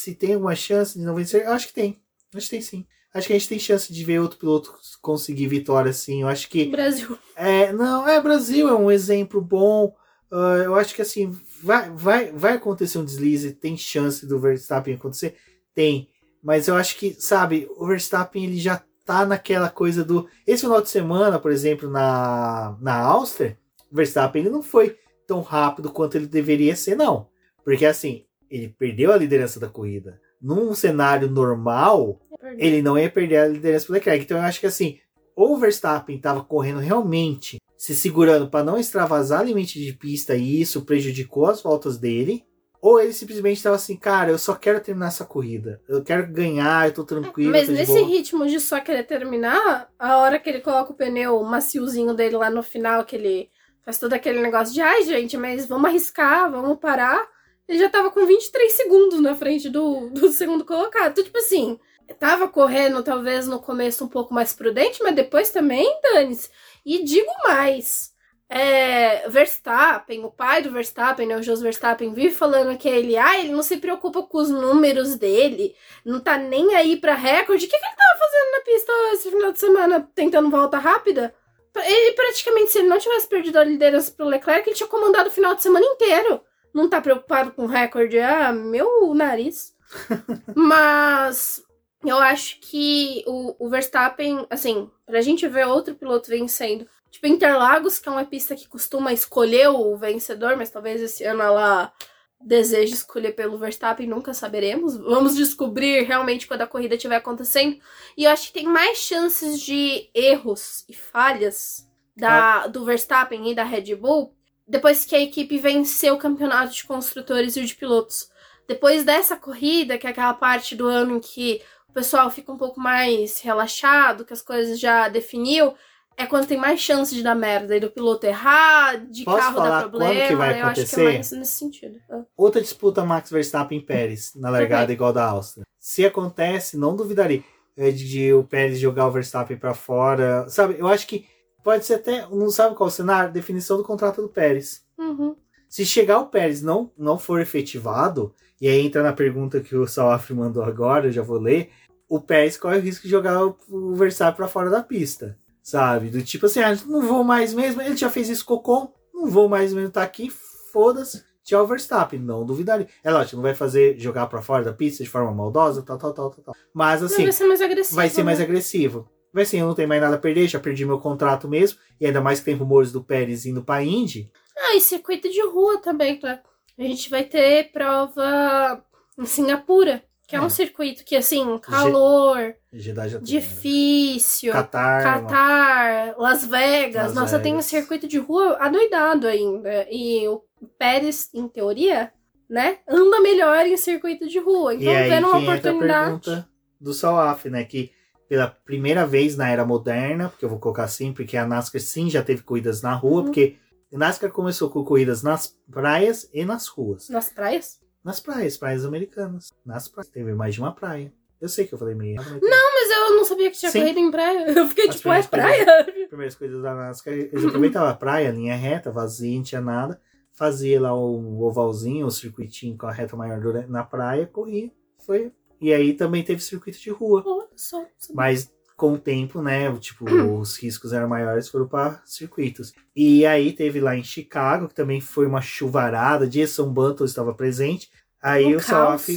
se tem alguma chance de não vencer, eu acho que tem. Acho que tem sim. Acho que a gente tem chance de ver outro piloto conseguir vitória, sim. Eu acho que Brasil. é, não, é Brasil, é um exemplo bom. Ah, eu acho que assim, vai, vai, vai acontecer um deslize, tem chance do Verstappen acontecer? Tem. Mas eu acho que, sabe, o Verstappen ele já tá naquela coisa do. Esse final de semana, por exemplo, na, na Áustria, o Verstappen ele não foi tão rápido quanto ele deveria ser, não. Porque assim, ele perdeu a liderança da corrida. Num cenário normal, ele não ia perder a liderança pro Leclerc. Então eu acho que assim, ou o Verstappen estava correndo realmente, se segurando para não extravasar limite de pista e isso prejudicou as voltas dele, ou ele simplesmente estava assim, cara, eu só quero terminar essa corrida. Eu quero ganhar, eu tô tranquilo. Mas tô nesse boa." ritmo de só querer terminar, a hora que ele coloca o pneu maciozinho dele lá no final, que ele faz todo aquele negócio de ai, gente, mas vamos arriscar, vamos parar. Ele já tava com 23 segundos na frente do, do segundo colocado. Então, tipo assim, tava correndo talvez no começo um pouco mais prudente, mas depois também, dane-se. E digo mais. É, Verstappen, o pai do Verstappen, né, o Jos Verstappen, vive falando que ele, ah, ele não se preocupa com os números dele, não tá nem aí pra recorde. O que, que ele tava fazendo na pista esse final de semana, tentando volta rápida? Ele praticamente, se ele não tivesse perdido a liderança pro Leclerc, ele tinha comandado o final de semana inteiro. Não tá preocupado com recorde, ah, meu nariz. Mas eu acho que o, o Verstappen, assim, pra gente ver outro piloto vencendo. Tipo, Interlagos, que é uma pista que costuma escolher o vencedor, mas talvez esse ano ela deseje escolher pelo Verstappen, nunca saberemos. Vamos descobrir realmente quando a corrida estiver acontecendo. E eu acho que tem mais chances de erros e falhas da, do Verstappen e da Red Bull depois que a equipe venceu o campeonato de construtores e o de pilotos. Depois dessa corrida, que é aquela parte do ano em que o pessoal fica um pouco mais relaxado, que as coisas já definiu, é quando tem mais chance de dar merda e do piloto errar, de Posso carro dar quando problema. que vai eu acho que é acontecer? mais nesse sentido. Ah. Outra disputa Max Verstappen e Pérez na largada igual da Áustria. Se acontece, não duvidaria é, de, de o Pérez jogar o Verstappen para fora. Sabe, eu acho que pode ser até, não sabe qual o cenário? Definição do contrato do Pérez. Uhum. Se chegar o Pérez não não for efetivado, e aí entra na pergunta que o Salaf mandou agora, eu já vou ler, o Pérez corre o risco de jogar o, o Verstappen para fora da pista, sabe? Do tipo assim, ah, não vou mais mesmo, ele já fez isso com o Ocon, não vou mais mesmo estar aqui, foda-se, tchau Verstappen, não duvidaria. É lógico, não vai fazer jogar para fora da pista de forma maldosa, tal, tal, tal, tal, tal. Mas assim, vai ser mais agressivo. vai ser mais né? agressivo. Vai ser, eu não tenho mais nada a perder, já perdi meu contrato mesmo, e ainda mais que tem rumores do Pérez indo pra Indy. Ah, e circuito de rua também, tá? A gente vai ter prova em Singapura, que é, É. um circuito que, assim, calor, tem, né? difícil. Qatar, Qatar, Las Vegas. Las Nossa, tem um Vegas. circuito de rua adoidado ainda. E o Pérez, em teoria, né, anda melhor em circuito de rua. Então, E aí vendo uma oportunidade. pergunta do Salaf, né? Que pela primeira vez na era moderna, porque eu vou colocar assim, porque a NASCAR sim já teve corridas na rua, Uhum. porque a NASCAR começou com corridas nas praias e nas ruas. Nas praias? Nas praias, praias americanas. Nas praias. Teve mais de uma praia. Eu sei que eu falei meio. Não, mas eu não sabia que tinha Sim. corrida em praia. Eu fiquei As tipo, é praia? primeiras coisas da NASCAR, eles aproveitavam a praia, linha reta, vazia, não tinha nada, fazia lá o ovalzinho, o circuitinho com a reta maior na praia, corria, foi. E aí também teve circuito de rua, Olha só. mas com o tempo, né, tipo, os riscos eram maiores, foram para circuitos. E aí teve lá em Chicago, que também foi uma chuvarada, Jason Button estava presente, aí Um o. Salaf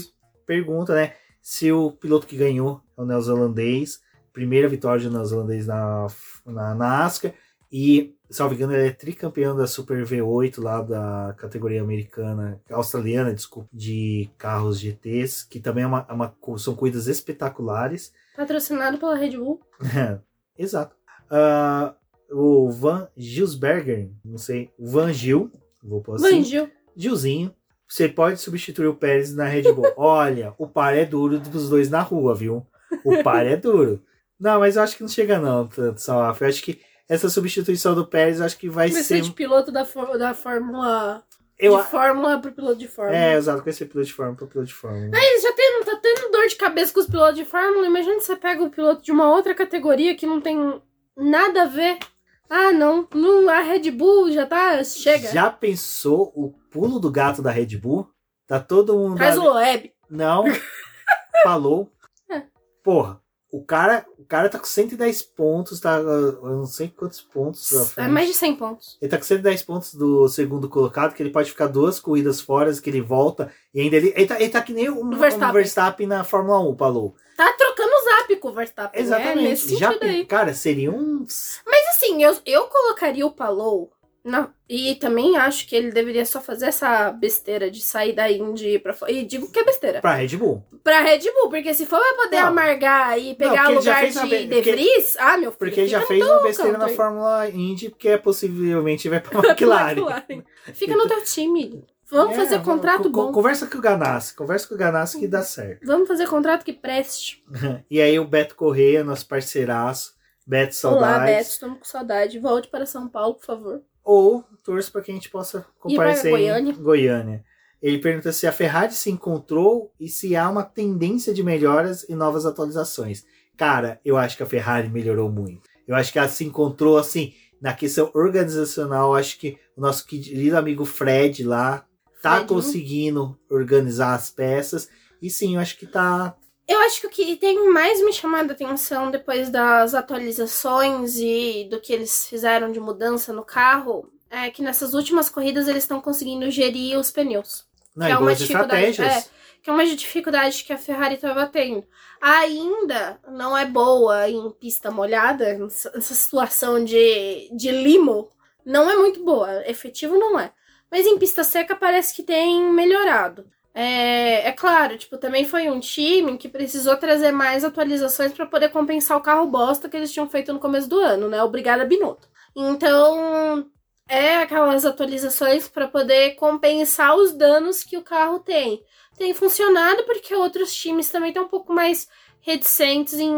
pergunta, né, se o piloto que ganhou é o neozelandês, primeira vitória do neozelandês na, na NASCAR, e, salvo engano, ele é tricampeão da Super V8 lá da categoria americana, australiana, desculpa, de carros GTs, que também é uma, é uma- são corridas espetaculares. Patrocinado pela Red Bull. Exato. Ah, o Van Gilsberger, não sei, o Van Gil, vou pôr assim, Vangil. Gilzinho, você pode substituir o Pérez na Red Bull. Olha, o par é duro dos dois na rua, viu? O par é duro. Não, mas eu acho que não chega não, tanto, Salaf. Eu acho que essa substituição do Pérez, acho que vai Vai ser... de piloto da, da Fórmula. Eu... De Fórmula pro piloto de Fórmula. É, exato, com esse piloto de Fórmula para piloto de Fórmula. Aí já tem, tá tendo dor de cabeça com os pilotos de Fórmula. Imagina se você pega o piloto de uma outra categoria que não tem nada a ver. Ah, não, não, a Red Bull já tá. Chega. Já pensou o pulo do gato da Red Bull? Tá todo mundo. Faz o Loeb. Não. Falou. É. Porra, o cara, o cara tá com 110 pontos, tá. Eu não sei quantos pontos. É mais de 100 pontos. Ele tá com 110 pontos do segundo colocado, que ele pode ficar duas corridas fora, que ele volta. E ainda ele. Ele tá, ele tá que nem o, O Verstappen. o Verstappen na Fórmula 1, falou. Tá trocando o zap com o Verstappen. É, Exatamente. nesse Já, sentido aí. cara, seria um. Mas assim, eu, eu colocaria o Palou. Na- e também acho que ele deveria só fazer essa besteira de sair da Indy pra fora. E digo que é besteira. Pra Red Bull. Pra Red Bull, porque se for pra poder Não. amargar e pegar porque o lugar de be- De porque- Vries, ah, meu filho. Porque ele já fez uma besteira na. Fórmula Indy, porque é possivelmente vai pra McLaren. McLaren. Fica no teu time. Vamos É, fazer contrato co- bom. Conversa com o Ganassi. Conversa com o Ganassi que dá certo. Vamos fazer contrato que preste. E aí o Beto Correia, nosso parceiraço. Beto Olá, Saudades. Beto, estamos com saudade. Volte para São Paulo, por favor. Ou torço para que a gente possa comparecer em Goiânia. Goiânia. Ele pergunta se a Ferrari se encontrou e se há uma tendência de melhoras e novas atualizações. Cara, eu acho que a Ferrari melhorou muito. Eu acho que ela se encontrou assim na questão organizacional. Acho que o nosso querido amigo Fred lá tá Fredinho. conseguindo organizar as peças. E sim, eu acho que tá. Eu acho que o que tem mais me chamado a atenção depois das atualizações e do que eles fizeram de mudança no carro é que nessas últimas corridas eles estão conseguindo gerir os pneus. Não, que é uma dificuldade. É, que é uma dificuldade que a Ferrari estava tendo. Ainda não é boa em pista molhada, essa situação de, de limo não é muito boa. Efetivo não é. Mas em pista seca parece que tem melhorado. É, é claro, tipo, também foi um time que precisou trazer mais atualizações para poder compensar o carro bosta que eles tinham feito no começo do ano, né? Obrigada, Binotto. Então, é aquelas atualizações para poder compensar os danos que o carro tem. Tem funcionado porque outros times também estão um pouco mais reticentes em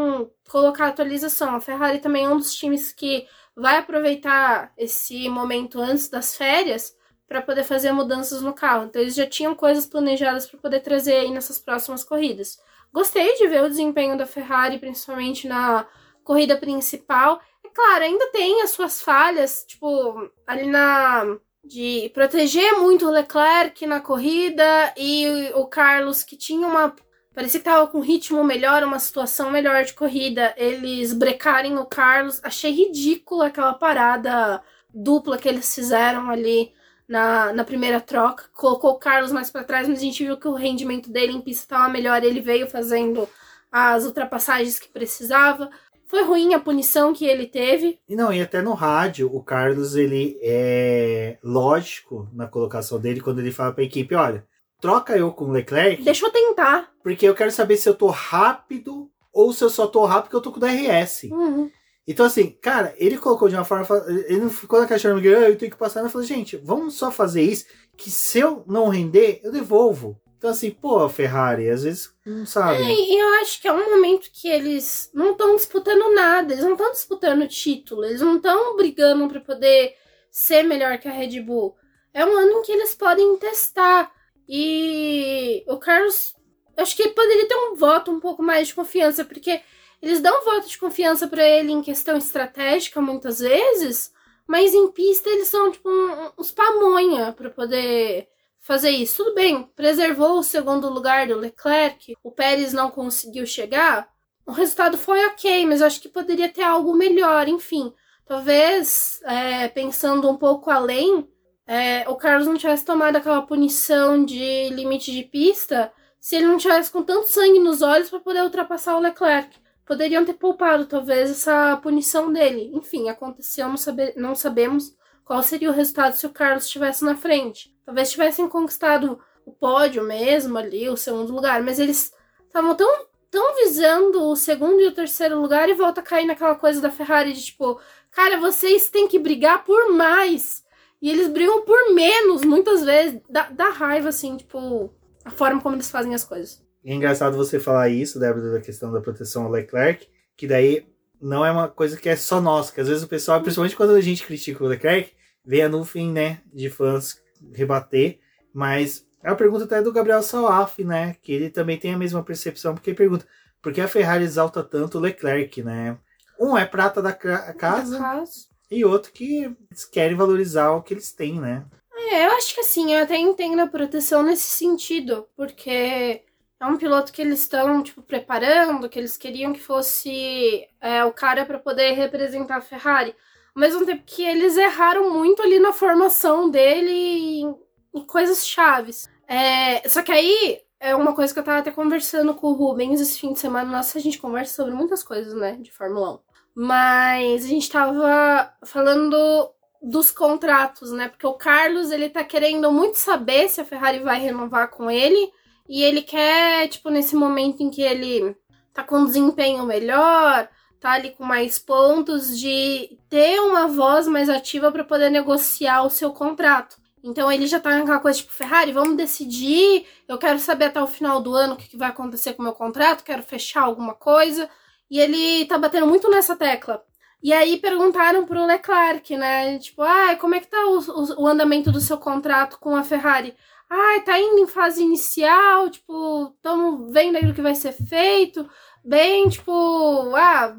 colocar atualização. A Ferrari também é um dos times que vai aproveitar esse momento antes das férias para poder fazer mudanças no carro. Então eles já tinham coisas planejadas para poder trazer aí nessas próximas corridas. Gostei de ver o desempenho da Ferrari, principalmente na corrida principal. É claro, ainda tem as suas falhas, tipo, ali na de proteger muito o Leclerc na corrida e o Carlos que tinha uma parecia que tava com um ritmo melhor, uma situação melhor de corrida, eles brecarem o Carlos. Achei ridícula aquela parada dupla que eles fizeram ali na, na primeira troca. Colocou o Carlos mais para trás, mas a gente viu que o rendimento dele em pista estava melhor. Ele veio fazendo as ultrapassagens que precisava. Foi ruim a punição que ele teve. E não, e até no rádio, o Carlos, ele é lógico na colocação dele quando ele fala pra equipe, olha, troca eu com o Leclerc, Deixa eu tentar. porque eu quero saber se eu tô rápido ou se eu só tô rápido porque eu tô com o DRS. Uhum. Então, assim, cara, ele colocou de uma forma. Ele não ficou naquela chama que "Ah, eu tenho que passar. Eu falei, gente, vamos só fazer isso. Que se eu não render, eu devolvo. Então, assim, pô, Ferrari, às vezes não sabe. E eu acho que é um momento que eles não estão disputando nada, eles não estão disputando título, eles não estão brigando para poder ser melhor que a Red Bull. É um ano em que eles podem testar. E o Carlos, acho que ele poderia ter um voto um pouco mais de confiança, porque eles dão voto de confiança para ele em questão estratégica muitas vezes, mas em pista eles são tipo um- uns pamonha para poder fazer isso. Tudo bem, preservou o segundo lugar do Leclerc, o Pérez não conseguiu chegar. O resultado foi ok, mas acho que poderia ter algo melhor, enfim. Talvez, é, pensando um pouco além, é, o Carlos não tivesse tomado aquela punição de limite de pista se ele não tivesse com tanto sangue nos olhos para poder ultrapassar o Leclerc. Poderiam ter poupado, talvez, essa punição dele. Enfim, aconteceu, não, não sabemos qual seria o resultado se o Carlos estivesse na frente. Talvez tivessem conquistado o pódio mesmo ali, o segundo lugar, mas eles estavam tão, tão visando o segundo e o terceiro lugar e volta a cair naquela coisa da Ferrari de tipo, cara, vocês têm que brigar por mais. E eles brigam por menos, muitas vezes. Dá, dá raiva, assim, tipo, a forma como eles fazem as coisas. É engraçado você falar isso, Débora, da questão da proteção ao Leclerc, que daí não é uma coisa que é só nossa, que às vezes o pessoal, principalmente quando a gente critica o Leclerc, vem a nuvem, né, de fãs rebater, mas é uma pergunta até do Gabriel Salaf, né, que ele também tem a mesma percepção, porque ele pergunta, por que a Ferrari exalta tanto o Leclerc, né? Um é prata da ca- casa, Da casa. E outro que eles querem valorizar o que eles têm, né? É, eu acho que assim, eu até entendo a proteção nesse sentido, porque é um piloto que eles estão, tipo, preparando, que eles queriam que fosse é, o cara para poder representar a Ferrari. Ao mesmo tempo que eles erraram muito ali na formação dele em, em coisas chaves. É, só que aí é uma coisa que eu tava até conversando com o Rubens esse fim de semana. Nossa, a gente conversa sobre muitas coisas, né, de Fórmula 1. Mas a gente tava falando dos contratos, né? Porque o Carlos, ele tá querendo muito saber se a Ferrari vai renovar com ele. E ele quer, tipo, nesse momento em que ele tá com um desempenho melhor, tá ali com mais pontos, de ter uma voz mais ativa para poder negociar o seu contrato. Então ele já tá naquela coisa tipo, Ferrari, vamos decidir. Eu quero saber até o final do ano o que, que vai acontecer com o meu contrato, quero fechar alguma coisa. E ele tá batendo muito nessa tecla. E aí perguntaram pro Leclerc, né? Tipo, ah, como é que tá o, o, o andamento do seu contrato com a Ferrari? Ah, tá indo em fase inicial, tipo, estamos vendo aí o que vai ser feito. Bem, tipo, ah,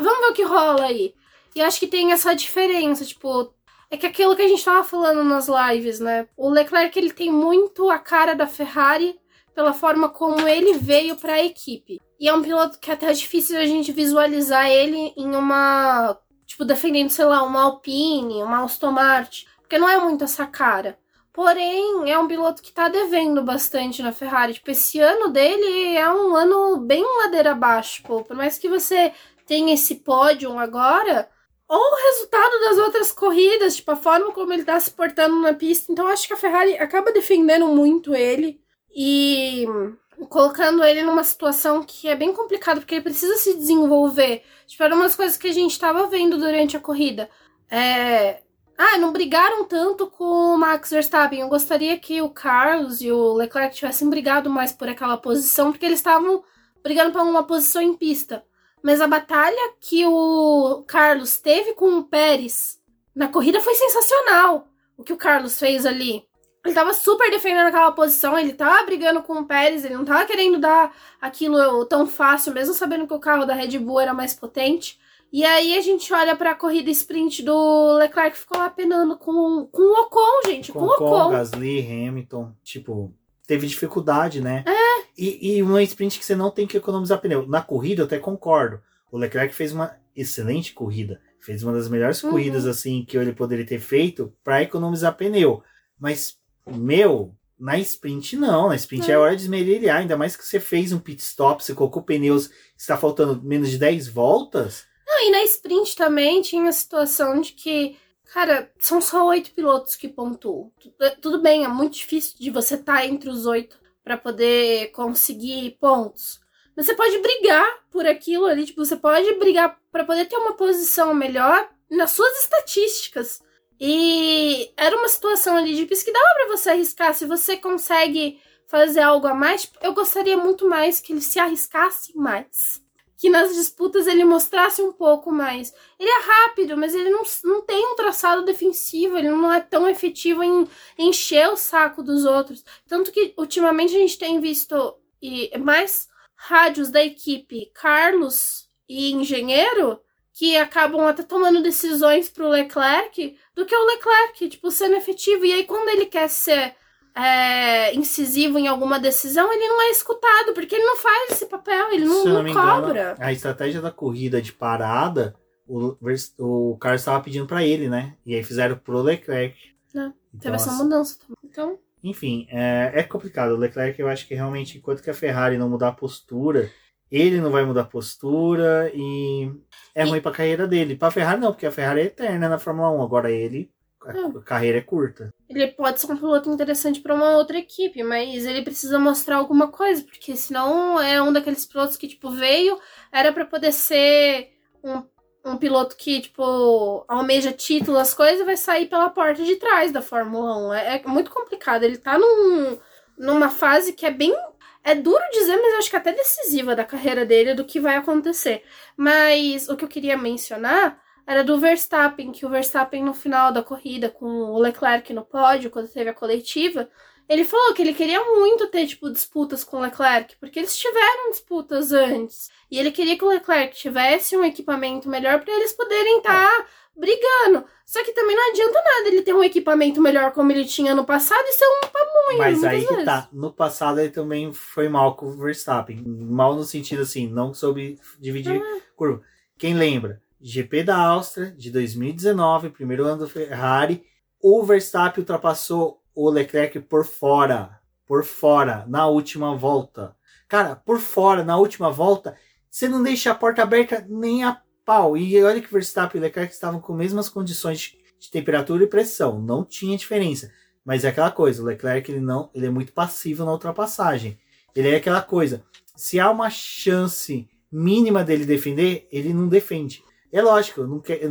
vamos ver o que rola aí. E acho que tem essa diferença, tipo, é que aquilo que a gente tava falando nas lives, né? O Leclerc ele tem muito a cara da Ferrari pela forma como ele veio para a equipe. E é um piloto que é até é difícil a gente visualizar ele em uma, tipo, defendendo, sei lá, uma Alpine, uma Aston Martin, porque não é muito essa cara. Porém, é um piloto que tá devendo bastante na Ferrari. Tipo, esse ano dele é um ano bem ladeira abaixo, pô. Por mais que você tenha esse pódio agora, ou o resultado das outras corridas, tipo, a forma como ele tá se portando na pista. Então, acho que a Ferrari acaba defendendo muito ele e colocando ele numa situação que é bem complicada, porque ele precisa se desenvolver. Tipo, era umas coisas que a gente tava vendo durante a corrida. É... Ah, não brigaram tanto com o Max Verstappen. Eu gostaria que o Carlos e o Leclerc tivessem brigado mais por aquela posição, porque eles estavam brigando por uma posição em pista. Mas a batalha que o Carlos teve com o Pérez na corrida foi sensacional. O que o Carlos fez ali. Ele tava super defendendo aquela posição, ele tava brigando com o Pérez, ele não tava querendo dar aquilo tão fácil, mesmo sabendo que o carro da Red Bull era mais potente. E aí a gente olha para a corrida sprint do Leclerc que ficou lá penando com, com o Ocon, gente, com, com o Ocon. Gasly, Hamilton, tipo, teve dificuldade, né? É. E, e uma sprint que você não tem que economizar pneu. Na corrida eu até concordo. O Leclerc fez uma excelente corrida. Fez uma das melhores uhum. corridas assim que ele poderia ter feito para economizar pneu. Mas, meu, na sprint não. Na sprint é, é hora de esmerilhar. Ainda mais que você fez um pit stop, você colocou pneus, está faltando menos de 10 voltas. Não, e na sprint também tinha a situação de que Cara, são só oito pilotos que pontuam. É, tudo bem, é muito difícil de você estar tá entre os oito para poder conseguir pontos. Mas você pode brigar por aquilo ali, tipo, você pode brigar para poder ter uma posição melhor nas suas estatísticas. E era uma situação ali de pista que dava para você arriscar. Se você consegue fazer algo a mais, eu gostaria muito mais que ele se arriscasse mais que nas disputas ele mostrasse um pouco mais. Ele é rápido, mas ele não, não tem um traçado defensivo, ele não é tão efetivo em encher o saco dos outros. Tanto que ultimamente a gente tem visto e mais rádios da equipe Carlos e Engenheiro que acabam até tomando decisões pro Leclerc do que o Leclerc, tipo, sendo efetivo. E aí, quando ele quer ser é, incisivo em alguma decisão, ele não é escutado, porque ele não faz esse papel, ele não, não, não cobra. Engano, a estratégia da corrida de parada, o, o Carlos estava pedindo para ele, né? E aí fizeram pro Leclerc. Não, então, teve essa mudança também. Então... Enfim, é, é complicado. O Leclerc, eu acho que realmente, enquanto que a Ferrari não mudar a postura, ele não vai mudar a postura e é e... ruim pra carreira dele. Pra Ferrari não, porque a Ferrari é eterna na Fórmula 1. Agora ele a carreira é curta. Ele pode ser um piloto interessante para uma outra equipe, mas ele precisa mostrar alguma coisa, porque senão é um daqueles pilotos que, tipo, veio, era para poder ser um, um piloto que, tipo, almeja título, as coisas, e vai sair pela porta de trás da Fórmula 1. É, é muito complicado. Ele tá num, numa fase que é bem é duro dizer, mas eu acho que até decisiva da carreira dele do que vai acontecer. Mas o que eu queria mencionar era do Verstappen, que o Verstappen no final da corrida, com o Leclerc no pódio, quando teve a coletiva, Ele falou que ele queria muito ter, tipo, disputas com o Leclerc, porque eles tiveram disputas antes. E ele queria que o Leclerc tivesse um equipamento melhor para eles poderem estar tá brigando. Só que também não adianta nada ele ter um equipamento melhor como ele tinha no passado e ser um pamonha. Mas aí vezes. que tá. No passado ele também foi mal com o Verstappen. Mal no sentido assim, não soube dividir ah. curva. Quem lembra? GP da Áustria de 2019, primeiro ano do Ferrari, o Verstappen ultrapassou o Leclerc por fora. Por fora, na última volta. Cara, por fora, na última volta, você não deixa a porta aberta nem a pau. E olha que Verstappen e Leclerc estavam com as mesmas condições de temperatura e pressão. Não tinha diferença. Mas é aquela coisa, o Leclerc ele não, ele é muito passivo na ultrapassagem. Ele é aquela coisa, se há uma chance mínima dele defender, ele não defende. É lógico,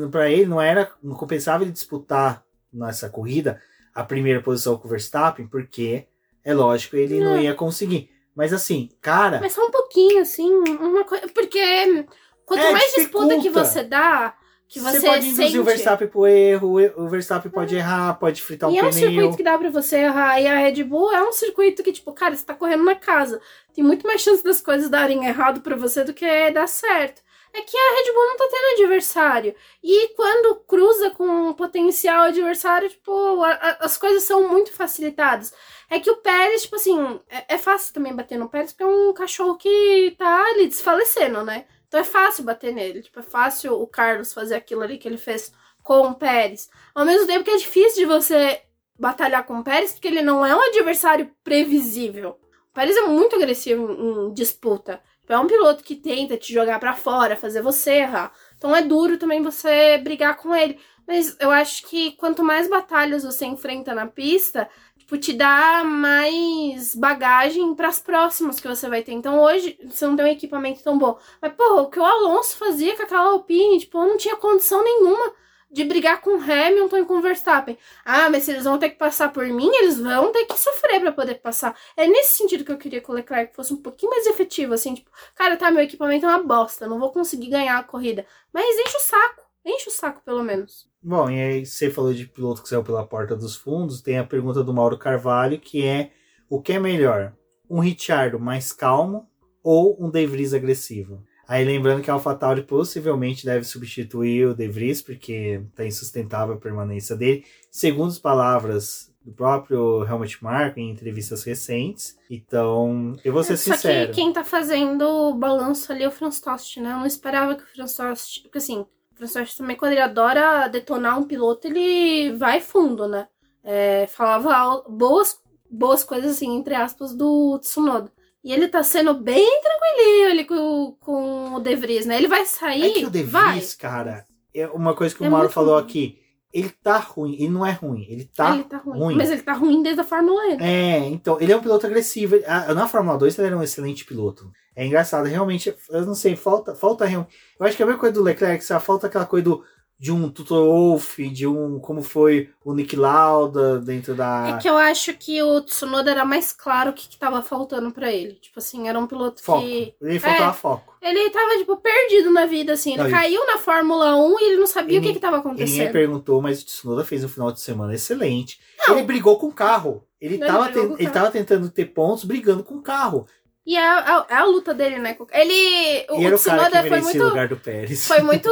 para ele não era, não compensava ele disputar nessa corrida a primeira posição com o Verstappen, porque é lógico, ele não, não ia conseguir. Mas assim, cara. Mas só um pouquinho, assim, uma coisa. Porque quanto é, mais disputa que você dá, que você, você pode induzir sente... o Verstappen pro erro, o Verstappen pode é. errar, pode fritar um e pneu. E é um circuito que dá pra você errar. E a Red Bull é um circuito que, tipo, cara, você tá correndo na casa. Tem muito mais chance das coisas darem errado para você do que dar certo é que a Red Bull não tá tendo adversário. E quando cruza com um potencial adversário, tipo, a, a, as coisas são muito facilitadas. É que o Pérez, tipo assim, é, é, fácil também bater no Pérez, porque é um cachorro que tá ali desfalecendo, né? Então é fácil bater nele. Tipo, é fácil o Carlos fazer aquilo ali que ele fez com o Pérez. Ao mesmo tempo que é difícil de você batalhar com o Pérez, porque ele não é um adversário previsível. O Pérez é muito agressivo em disputa. É um piloto que tenta te jogar para fora, fazer você errar. Então é duro também você brigar com ele. Mas eu acho que quanto mais batalhas você enfrenta na pista, tipo, te dá mais bagagem para as próximas que você vai ter. Então hoje você não tem um equipamento tão bom. Mas, pô, o que o Alonso fazia com aquela Alpine, tipo, eu não tinha condição nenhuma de brigar com Hamilton e com Verstappen. Ah, mas se eles vão ter que passar por mim, eles vão ter que sofrer para poder passar. É nesse sentido que eu queria que o Leclerc fosse um pouquinho mais efetivo, assim, tipo, cara, tá, meu equipamento é uma bosta, não vou conseguir ganhar a corrida. Mas enche o saco, enche o saco pelo menos. Bom, e aí você falou de piloto que saiu pela porta dos fundos, tem a pergunta do Mauro Carvalho, que é o que é melhor? Um Richardo mais calmo ou um De Vries agressivo? Aí lembrando que a AlphaTauri possivelmente deve substituir o De Vries, porque está insustentável a permanência dele. Segundo as palavras do próprio Helmut Marko em entrevistas recentes. Então, eu vou ser Só sincero. Só que quem tá fazendo o balanço ali é o Franz Tost, né? Eu não esperava que o Franz Tost... Porque assim, o Franz Tost também, quando ele adora detonar um piloto, ele vai fundo, né? É, falava boas, boas coisas, assim, entre aspas, do Tsunoda. E ele tá sendo bem tranquilinho ali com, com o De Vries, né? Ele vai sair. É que o De Vries, cara, é uma coisa que é o Mauro falou ruim. aqui. Ele tá ruim, ele não é ruim, ele tá, ele tá ruim, ruim, Mas ele tá ruim desde a Fórmula E. É, então, ele é um piloto agressivo. Na Fórmula 2 ele era um excelente piloto. É engraçado, realmente, eu não sei, falta, falta realmente. Eu acho que a mesma coisa do Leclerc, só falta aquela coisa do de um Tutor Wolf, de um como foi o Nick Lauda dentro da. É que eu acho que o Tsunoda era mais claro o que, que tava faltando para ele. Tipo assim, era um piloto foco. que. Ele faltava é, foco. Ele tava, tipo, perdido na vida, assim. Ele não, caiu na Fórmula 1 e ele não sabia ele, o que, que tava acontecendo. Ninguém perguntou, mas o Tsunoda fez um final de semana excelente. Não. Ele brigou com o carro. Ele, não, tava, ele, ele tava tentando ter pontos brigando com o carro. E é a, é a, luta dele, né? Ele. O, e era o, Tsunoda foi muito. lugar do Pérez. Foi muito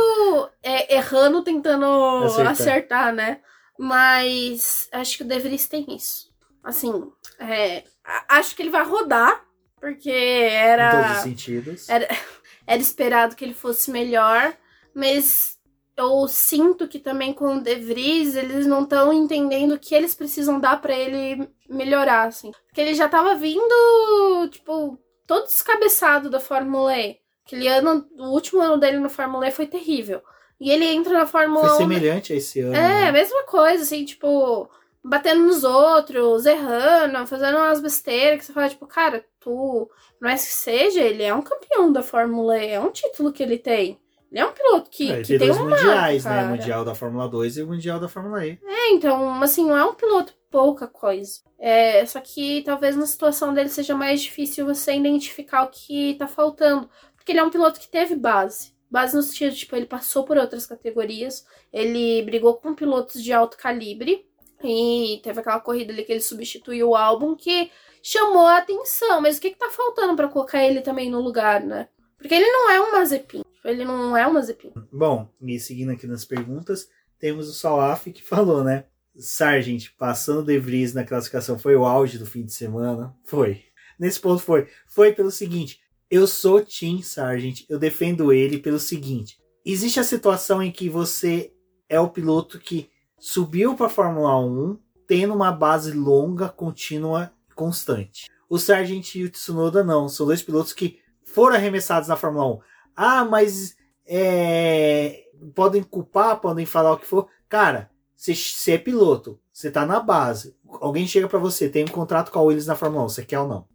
é, errando, tentando acertar. acertar. né? Mas acho que o De Vries tem isso. Assim, é, acho que ele vai rodar, porque era. Em todos os sentidos. Era, era esperado que ele fosse melhor, mas eu sinto que também com o De Vries eles não estão entendendo o que eles precisam dar para ele melhorar, assim. Porque ele já tava vindo, tipo, todo descabeçado da Fórmula E. Aquele ano, o último ano dele no Fórmula E foi terrível. E ele entra na Fórmula Foi semelhante a esse ano. É, né? a mesma coisa, assim, tipo, batendo nos outros, errando, fazendo umas besteiras que você fala, tipo, cara, tu, não é que seja, ele é um campeão da Fórmula E, é um título que ele tem. Ele é um piloto que, é, que tem, tem dois mundiais, marca, né? O mundial da Fórmula 2 e o mundial da Fórmula E. É, então, assim, não é um piloto pouca coisa. É, só que talvez na situação dele seja mais difícil você identificar o que tá faltando. Porque ele é um piloto que teve base. Base no sentido, tipo, ele passou por outras categorias, ele brigou com pilotos de alto calibre. E teve aquela corrida ali que ele substituiu o álbum que chamou a atenção. Mas o que, que tá faltando para colocar ele também no lugar, né? Porque ele não é um Mazepin. Ele não é um Mazepin. Bom, e seguindo aqui nas perguntas, temos o Salaf que falou, né? Sargent passando De Vries na classificação foi o auge do fim de semana? Foi. Nesse ponto foi. Foi pelo seguinte: eu sou Tim Sargent, eu defendo ele pelo seguinte. Existe a situação em que você é o piloto que subiu para a Fórmula 1 tendo uma base longa, contínua, constante. O Sargent e o Tsunoda não, são dois pilotos que foram arremessados na Fórmula 1. Ah, mas é, podem culpar, podem falar o que for. Cara, você é piloto, você tá na base. Alguém chega para você, tem um contrato com a Williams na Fórmula 1, você quer ou não?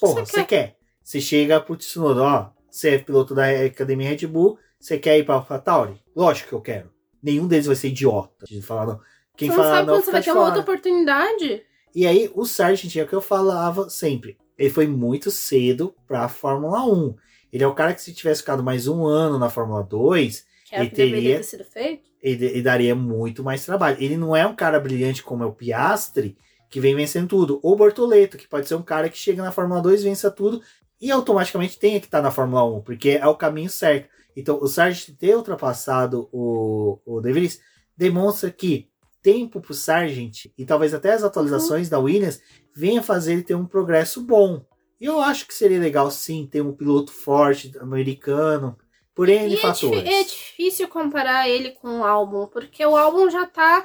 Porra, você quer. Você chega pro Tsunoda, ó, você é piloto da Academia Red Bull, você quer ir pra AlphaTauri? Lógico que eu quero. Nenhum deles vai ser idiota de falar não. Quem você falar não sabe não, você vai ter uma outra oportunidade. E aí, o Sargent é o que eu falava sempre. Ele foi muito cedo pra Fórmula 1. Ele é o cara que se tivesse ficado mais um ano na Fórmula 2, Que é Ele que deveria teria- ter sido feito. Ele, ele daria muito mais trabalho. Ele não é um cara brilhante como é o Piastri, que vem vencendo tudo. Ou o Bortoleto, que pode ser um cara que chega na Fórmula 2, vença tudo e automaticamente tenha que estar na Fórmula 1, porque é o caminho certo. Então, o Sargent ter ultrapassado o, o De Vries demonstra que tempo pro Sargent e talvez até as atualizações da Williams venha fazer ele ter um progresso bom. E eu acho que seria legal sim ter um piloto forte americano, por N E é, difí- fatores. é difícil comparar ele com o álbum, porque o álbum já tá.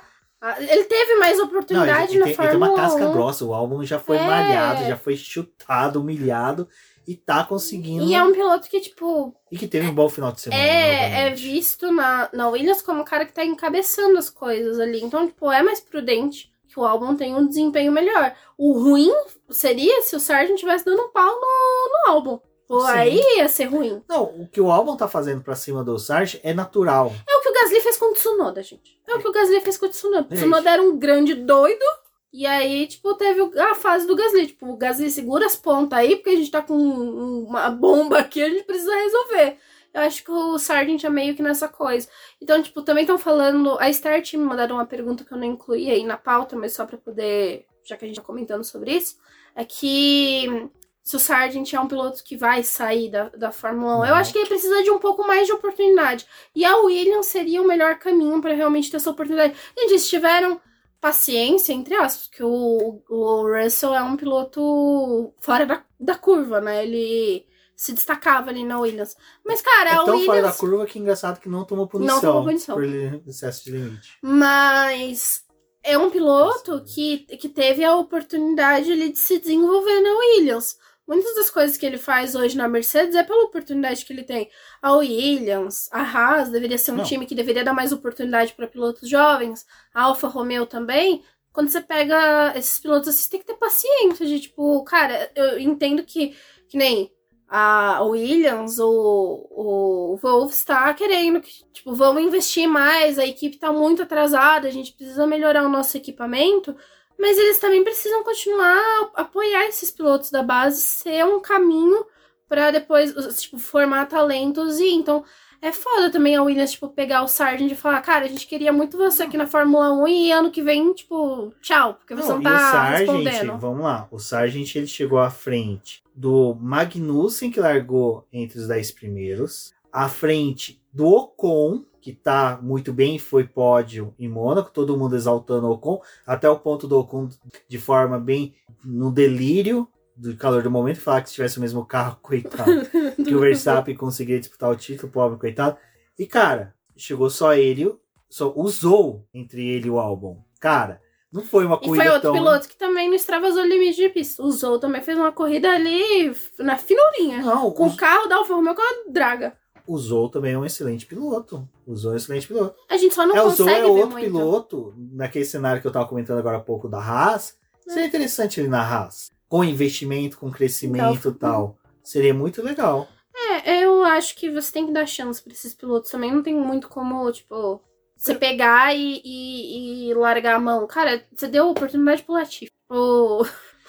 Ele teve mais Não, ele, oportunidade ele na tem, ele tem Fórmula uma casca 1. grossa, o álbum já foi É. malhado, já foi chutado, humilhado e tá conseguindo. E é um piloto que, tipo, E que teve um bom final de semana. é, é visto na, na Williams como o cara que tá encabeçando as coisas ali. Então, tipo, é mais prudente que o álbum tenha um desempenho melhor. O ruim seria se o Sargent tivesse dando um pau no, no álbum. Sim. aí ia ser ruim. Não, o que o álbum tá fazendo pra cima do Sarge é natural. É o que o Gasly fez com o Tsunoda, gente. É o que o Gasly fez com o Tsunoda. O. Tsunoda era um grande doido. E aí, tipo, teve a fase do Gasly. Tipo, o Gasly segura as pontas aí, porque a gente tá com um- uma bomba aqui, a gente precisa resolver. Eu acho que o Sargent é meio que nessa coisa. Então, tipo, também estão falando. A Star tinha me mandado uma pergunta que eu não incluí aí na pauta, mas só pra poder. Já que a gente tá comentando sobre isso. É que se o Sargent é um piloto que vai sair da, da Fórmula 1, eu Não. acho que ele precisa de um pouco mais de oportunidade. E a Williams seria o melhor caminho pra realmente ter essa oportunidade. Gente, eles tiveram paciência, entre aspas, que o, o Russell é um piloto fora da, da curva, né? Ele se destacava ali na Williams. Mas, cara, é a tão fora da curva que engraçado que não tomou punição. Não tomou punição. Por excesso de limite. Mas é um piloto que, que teve a oportunidade ali de se desenvolver na Williams. Muitas das coisas que ele faz hoje na Mercedes é pela oportunidade que ele tem. A Williams, a Haas deveria ser um Não. time que deveria dar mais oportunidade para pilotos jovens. A Alfa Romeo também. Quando você pega esses pilotos assim, você tem que ter paciência de tipo, cara, eu entendo que, que nem a Williams, o, o Wolf está querendo que, tipo, vamos investir mais, a equipe está muito atrasada, a gente precisa melhorar o nosso equipamento, mas eles também precisam continuar a apoiar esses pilotos da base, ser um caminho para depois, tipo, formar talentos e então é foda também a Williams, tipo, pegar o Sargent e falar, cara, a gente queria muito você aqui na Fórmula 1 e ano que vem, tipo, tchau, porque você não, e o tá Sargent, respondendo. vamos lá, o Sargent ele chegou à frente do Magnussen, que largou entre os 10 primeiros, à frente do Ocon, que tá muito bem, foi pódio em Mônaco, todo mundo exaltando o Ocon, até o ponto do Ocon de forma bem no delírio do calor do momento, falar que se tivesse o mesmo carro, coitado, que o Verstappen conseguiria disputar o título, pobre coitado. E cara, chegou só ele, só usou entre ele e o álbum. Cara, não foi uma E corrida foi outro tão piloto que também não extravasou o limite de pista. O Zou também fez uma corrida ali na finurinha. Não, Com o, o carro da Alfa Romeo com a draga. O Zou também é um excelente piloto. O Zou é um excelente piloto. A gente só não é, o Zou consegue é outro muito. piloto, naquele cenário que eu tava comentando agora há pouco da Haas. Seria interessante ele na Haas. Com investimento, com crescimento e Então, tal. Seria muito legal. É, eu acho que você tem que dar chance pra esses pilotos também. Não tem muito como, tipo, você pegar e, e, e largar a mão. Cara, você deu oportunidade pro Latifi.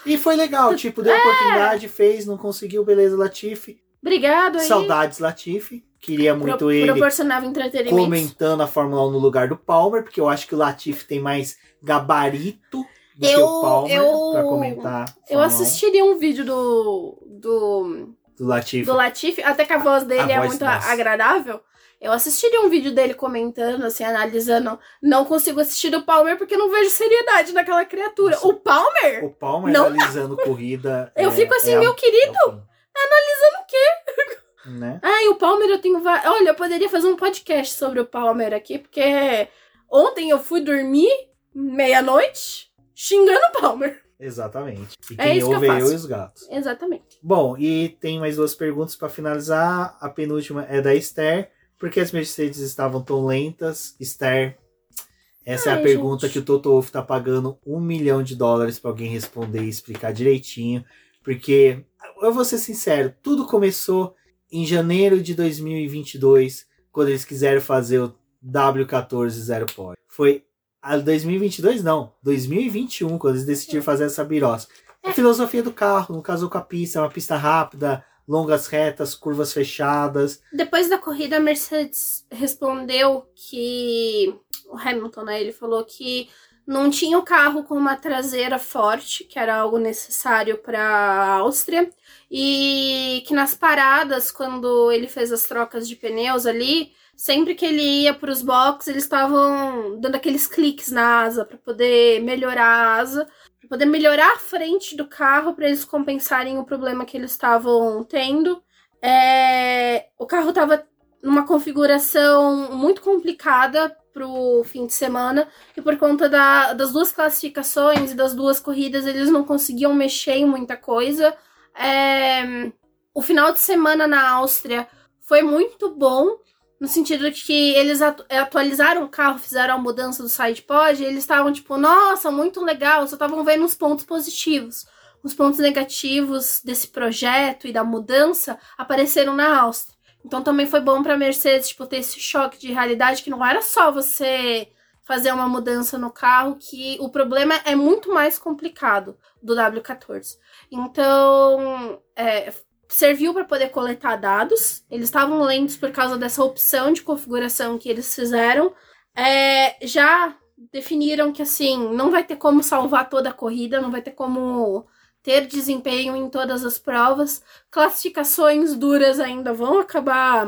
E foi legal, tipo, É. deu oportunidade, fez, não conseguiu, beleza, Latifi. Obrigado aí. Saudades, Latifi. queria muito Pro- ele Proporcionava entretenimento. comentando a Fórmula 1 no lugar do Palmer, porque eu acho que o Latifi tem mais gabarito do que Eu- o Palmer eu- pra comentar. Eu Fórmula 1. assistiria um vídeo do, do, do Latifi. do Latifi, até que a voz dele A é voz, muito nossa. agradável. Eu assistiria um vídeo dele comentando, assim, analisando. Não consigo assistir do Palmer porque não vejo seriedade naquela criatura. Nossa. O Palmer, O Palmer Não analisando corrida. eu é- fico assim, é a- meu querido. É. Analisando o quê? Né? Ai, o Palmer eu tenho. va- Olha, eu poderia fazer um podcast sobre o Palmer aqui, porque ontem eu fui dormir meia-noite xingando o Palmer. Exatamente. E É quem isso que eu ouve é eu faço. e os gatos. Exatamente. Bom, e tem mais duas perguntas pra finalizar. A penúltima é da Esther. Por que as Mercedes estavam tão lentas? Esther, essa é a Ai, pergunta gente. que o Toto Wolff tá pagando um milhão de dólares pra alguém responder e explicar direitinho. Porque, eu vou ser sincero, tudo começou em janeiro de 2022, quando eles quiseram fazer o W14 Zero Pod. Foi a 2022, não, 2021, quando eles decidiram fazer essa birosca. A filosofia do carro, não casou com a pista, é uma pista rápida, longas retas, curvas fechadas. Depois da corrida, a Mercedes respondeu que. O Hamilton, né? Ele falou que não tinha o carro com uma traseira forte, que era algo necessário para a Áustria, e que nas paradas, quando ele fez as trocas de pneus ali, sempre que ele ia para os boxes, eles estavam dando aqueles cliques na asa para poder melhorar a asa, para poder melhorar a frente do carro, para eles compensarem o problema que eles estavam tendo. É, o carro estava numa configuração muito complicada pro fim de semana e por conta da- das duas classificações e das duas corridas eles não conseguiam mexer em muita coisa. É, o final de semana na Áustria foi muito bom no sentido de que eles atu- atualizaram o carro, fizeram a mudança do sidepod e eles estavam tipo, nossa, muito legal, só estavam vendo os pontos positivos. Os pontos negativos desse projeto e da mudança apareceram na Áustria. Então também foi bom pra Mercedes, tipo, ter esse choque de realidade que não era só você fazer uma mudança no carro, que o problema é muito mais complicado do W14. Então, é, serviu para poder coletar dados. Eles estavam lentos por causa dessa opção de configuração que eles fizeram. É, já definiram que assim não vai ter como salvar toda a corrida, não vai ter como ter desempenho em todas as provas. Classificações duras ainda vão acabar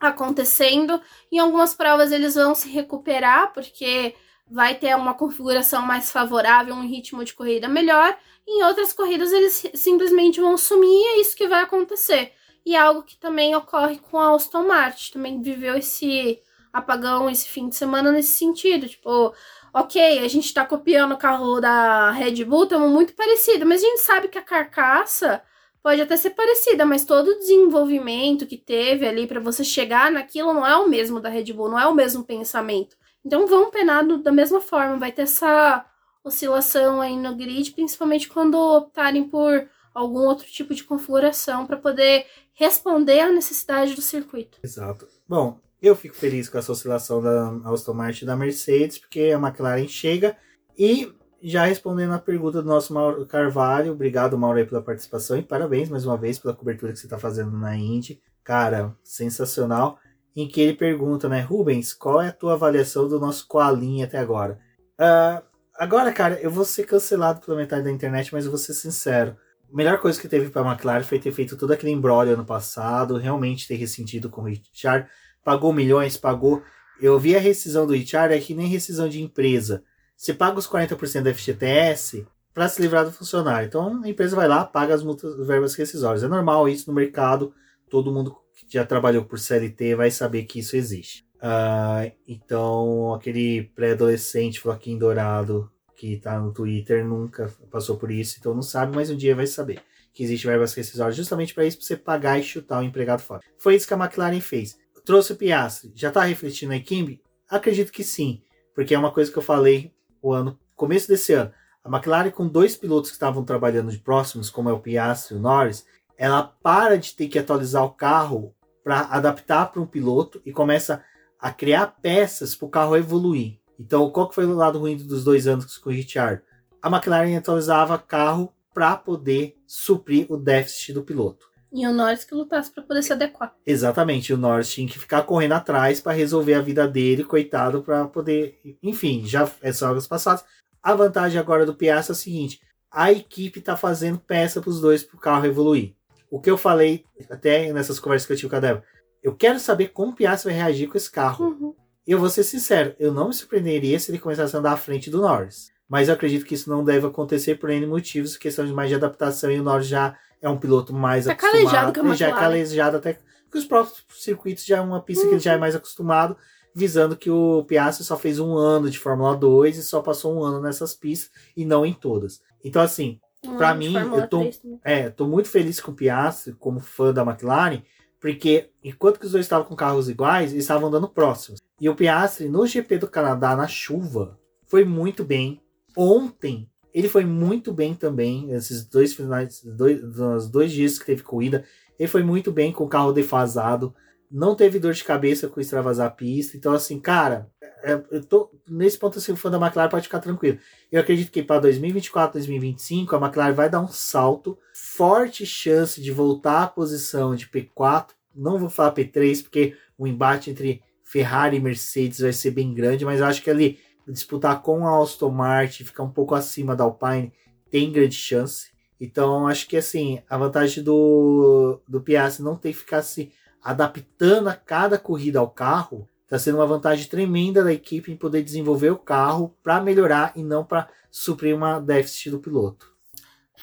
acontecendo. Em algumas provas eles vão se recuperar porque vai ter uma configuração mais favorável, um ritmo de corrida melhor. Em outras corridas eles simplesmente vão sumir e é isso que vai acontecer. E é algo que também ocorre com a Aston Martin, também viveu esse apagão esse fim de semana nesse sentido, tipo, ok, a gente tá copiando o carro da Red Bull, estamos muito parecido, mas a gente sabe que a carcaça pode até ser parecida, mas todo o desenvolvimento que teve ali para você chegar naquilo não é o mesmo da Red Bull, não é o mesmo pensamento. Então vão penar do- da mesma forma, vai ter essa oscilação aí no grid, principalmente quando optarem por algum outro tipo de configuração para poder responder à necessidade do circuito. Exato. Bom, eu fico feliz com essa oscilação da Aston Martin e da Mercedes, porque a McLaren chega. E já respondendo a pergunta do nosso Mauro Carvalho, obrigado, Mauro, pela participação e parabéns mais uma vez pela cobertura que você está fazendo na Indy. Cara, sensacional. Em que ele pergunta, né, Rubens, qual é a tua avaliação do nosso Koalinha até agora? Ah, agora, cara, eu vou ser cancelado pela metade da internet, mas eu vou ser sincero. A melhor coisa que teve para a McLaren foi ter feito todo aquele embrólio ano passado, realmente ter ressentido com o Richard. Pagou milhões, pagou. Eu vi a rescisão do Richard, é que nem rescisão de empresa. Você paga os 40% da FGTS para se livrar do funcionário. Então a empresa vai lá, paga as multas, verbas rescisórias. É normal isso no mercado. Todo mundo que já trabalhou por CLT vai saber que isso existe. Ah, então, aquele pré-adolescente Floquinho Dourado que tá no Twitter nunca passou por isso, então não sabe, mas um dia vai saber que existe verbas rescisórias justamente para isso, para você pagar e chutar o empregado fora. Foi isso que a McLaren fez. Trouxe o Piastri. Já tá refletindo a Kimby? Acredito que sim, porque é uma coisa que eu falei o ano começo desse ano. A McLaren com dois pilotos que estavam trabalhando de próximos, como é o Piastri e o Norris, ela para de ter que atualizar o carro para adaptar para um piloto e começa a criar peças para o carro evoluir. Então, qual que foi o lado ruim dos dois anos com o Richard? A McLaren atualizava carro para poder suprir o déficit do piloto. E o Norris que lutasse para poder se adequar. Exatamente, o Norris tinha que ficar correndo atrás para resolver a vida dele, coitado, para poder. Enfim, já é só águas passadas. A vantagem agora do Piastri é a seguinte: a equipe está fazendo peça para os dois para o carro evoluir. O que eu falei até nessas conversas que eu tive com a Débora, eu quero saber como o Piastri vai reagir com esse carro. Uhum. E eu vou ser sincero, eu não me surpreenderia se ele começasse a andar à frente do Norris. Mas eu acredito que isso não deve acontecer por N motivos, questão de mais de adaptação, e o Norris já é um piloto mais Tá acostumado. calejado já é calejado até que os próprios circuitos já é uma pista que ele já é mais acostumado, visando que o Piastri só fez um ano de Fórmula 2 e só passou um ano nessas pistas e não em todas. Então, assim, Pra Hum, de mim, eu tô- 3 também. é, tô muito feliz com o Piastri como fã da McLaren, porque enquanto que os dois estavam com carros iguais, eles estavam andando próximos. E o Piastri no GP do Canadá na chuva foi muito bem. Ontem ele foi muito bem também, esses dois finais, dois, dois dias que teve corrida, ele foi muito bem com o carro defasado, não teve dor de cabeça com extravasar a pista. Então assim, cara, é, eu tô nesse ponto assim, o fã da McLaren pode ficar tranquilo. Eu acredito que para 2024, 2025, a McLaren vai dar um salto, forte chance de voltar à posição de P4. Não vou falar P3, porque o embate entre Ferrari e Mercedes vai ser bem grande, mas acho que ali disputar com a Aston Martin, ficar um pouco acima da Alpine, tem grande chance. Então, acho que assim, a vantagem do, do Piastri não ter que ficar se adaptando a cada corrida ao carro, Está sendo uma vantagem tremenda da equipe em poder desenvolver o carro para melhorar e não para suprir uma déficit do piloto.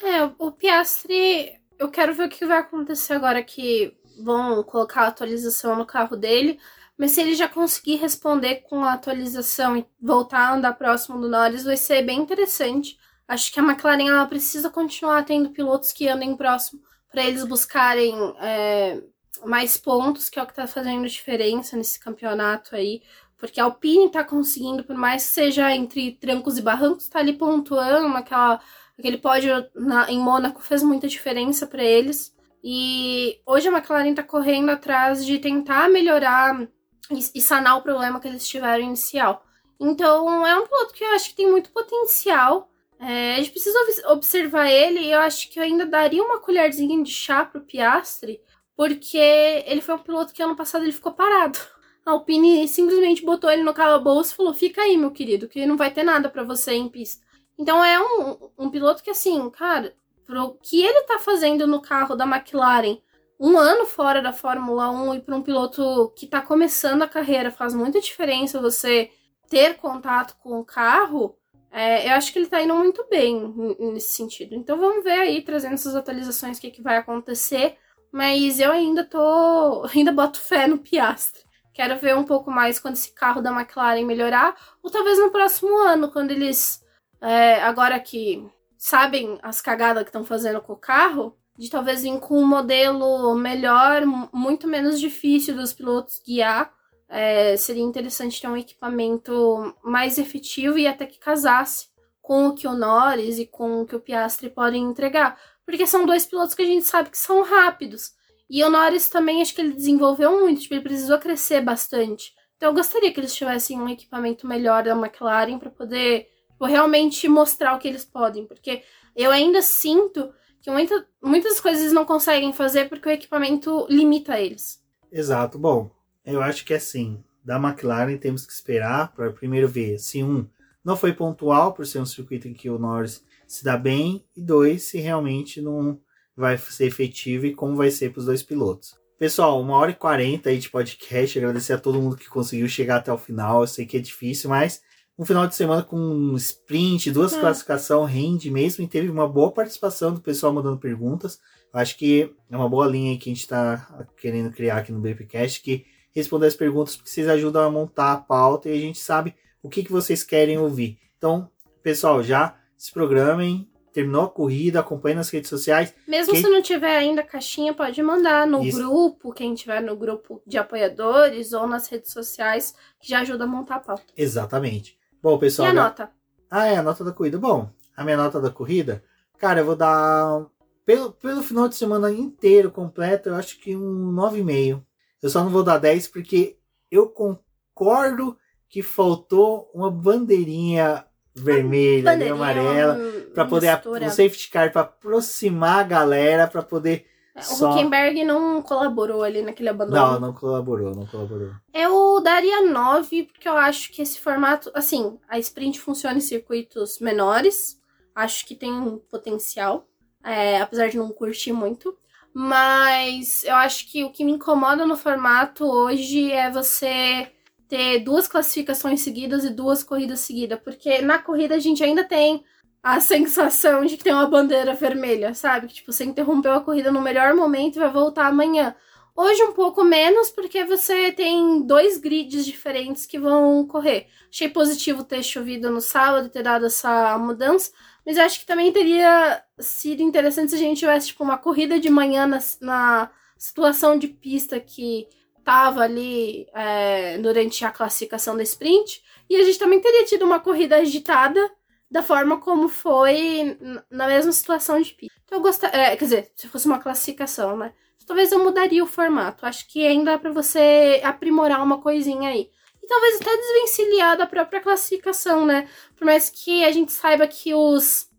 É, o Piastri, eu quero ver o que vai acontecer agora que vão colocar a atualização no carro dele. Mas se ele já conseguir responder com a atualização e voltar a andar próximo do Norris, vai ser bem interessante. Acho que a McLaren ela precisa continuar tendo pilotos que andem próximo para eles buscarem é, mais pontos, que é o que está fazendo diferença nesse campeonato aí. Porque a Alpine está conseguindo, por mais que seja entre trancos e barrancos, tá ali pontuando naquela Aquele pódio na, em Mônaco fez muita diferença para eles. E hoje a McLaren tá correndo atrás de tentar melhorar e, sanar o problema que eles tiveram inicial. Então é um piloto que eu acho que tem muito potencial. É, a gente precisa obs- observar ele e eu acho que eu ainda daria uma colherzinha de chá pro Piastri, porque ele foi um piloto que ano passado ele ficou parado. A Alpine simplesmente botou ele no calabouço e falou: fica aí, meu querido, que não vai ter nada para você em pista. Então é um, um piloto que, assim, cara, pro que ele tá fazendo no carro da McLaren, um ano fora da Fórmula 1 e para um piloto que tá começando a carreira, faz muita diferença você ter contato com o carro. É, eu acho que ele tá indo muito bem nesse sentido. Então vamos ver aí, trazendo essas atualizações, o que, que vai acontecer. Mas eu ainda tô. ainda boto fé no Piastre. Quero ver um pouco mais quando esse carro da McLaren melhorar. Ou talvez no próximo ano, quando eles é, agora que sabem as cagadas que estão fazendo com o carro, de talvez vir com um modelo melhor, mu- muito menos difícil dos pilotos guiar. É, seria interessante ter um equipamento mais efetivo e até que casasse com o que o Norris e com o que o Piastri podem entregar. Porque são dois pilotos que a gente sabe que são rápidos. E o Norris também, acho que ele desenvolveu muito, tipo, ele precisou crescer bastante. Então eu gostaria que eles tivessem um equipamento melhor da McLaren para poder tipo, realmente mostrar o que eles podem, porque eu ainda sinto que muita, muitas coisas não conseguem fazer porque o equipamento limita eles. Exato. Bom, eu acho que assim, da McLaren temos que esperar para primeiro ver se um não foi pontual por ser um circuito em que o Norris se dá bem e dois se realmente não vai ser efetivo e como vai ser para os dois pilotos. Pessoal, uma hora e quarenta aí de podcast. Agradecer a todo mundo que conseguiu chegar até o final. Eu sei que é difícil, mas um final de semana com um sprint, duas É. classificação rende mesmo e teve uma boa participação do pessoal mandando perguntas. Eu acho que é uma boa linha aí que a gente está querendo criar aqui no BPcast, que responder as perguntas porque vocês ajudam a montar a pauta e a gente sabe o que, que vocês querem ouvir. Então, pessoal, já se programem, terminou a corrida, acompanhe nas redes sociais. Mesmo Quem- se não tiver ainda caixinha, pode mandar no Isso. grupo, quem tiver no grupo de apoiadores ou nas redes sociais, que já ajuda a montar a pauta. Exatamente. Bom, E pessoal. a já- nota? Ah, é, a nota da corrida. Bom, a minha nota da corrida, cara, eu vou dar. Pelo, pelo final de semana inteiro, completo, eu acho que um 9,5. Eu só não vou dar 10 porque eu concordo que faltou uma bandeirinha vermelha e Bandeirinha, amarela um- para poder mistura. um safety car para aproximar a galera, para poder O Só- Huckenberg não colaborou ali naquele abandono. Não, não colaborou, não colaborou. Eu daria 9, porque eu acho que esse formato, assim, a sprint funciona em circuitos menores. Acho que tem um potencial, é, apesar de não curtir muito. Mas eu acho que o que me incomoda no formato hoje é você ter duas classificações seguidas e duas corridas seguidas. Porque na corrida a gente ainda tem a sensação de que tem uma bandeira vermelha, sabe? Que tipo, você interrompeu a corrida no melhor momento e vai voltar amanhã. Hoje um pouco menos, porque você tem dois grids diferentes que vão correr. Achei positivo ter chovido no sábado, ter dado essa mudança, mas acho que também teria sido interessante se a gente tivesse, tipo, uma corrida de manhã na, na situação de pista que tava ali é, durante a classificação da sprint, e a gente também teria tido uma corrida agitada da forma como foi na mesma situação de pista. Então eu gostaria, quer dizer, se fosse uma classificação, né? Talvez eu mudaria o formato. Acho que ainda dá pra você aprimorar uma coisinha aí. E talvez até desvencilhar da própria classificação, né? Por mais que a gente saiba que os.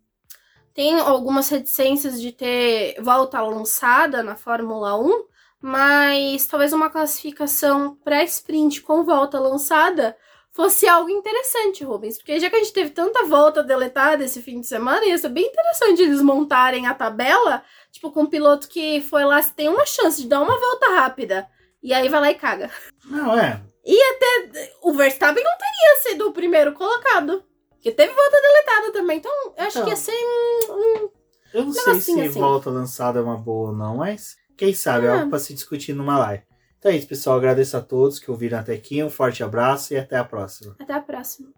Tem algumas reticências de ter volta lançada na Fórmula 1, mas talvez uma classificação pré-sprint com volta lançada fosse algo interessante, Rubens. Porque já que a gente teve tanta volta deletada esse fim de semana, ia ser bem interessante eles montarem a tabela, tipo, com um piloto que foi lá, tem uma chance de dar uma volta rápida. E aí vai lá e caga. Não, é. O Verstappen não teria sido o primeiro colocado. Porque teve volta deletada também. Então, eu acho Então. que ia ser. hum, Eu não sei se assim. volta lançada é uma boa ou não, mas quem sabe, é Ah. algo pra se discutir numa live. Então é isso, pessoal. Agradeço a todos que ouviram até aqui. Um forte abraço e até a próxima. Até a próxima.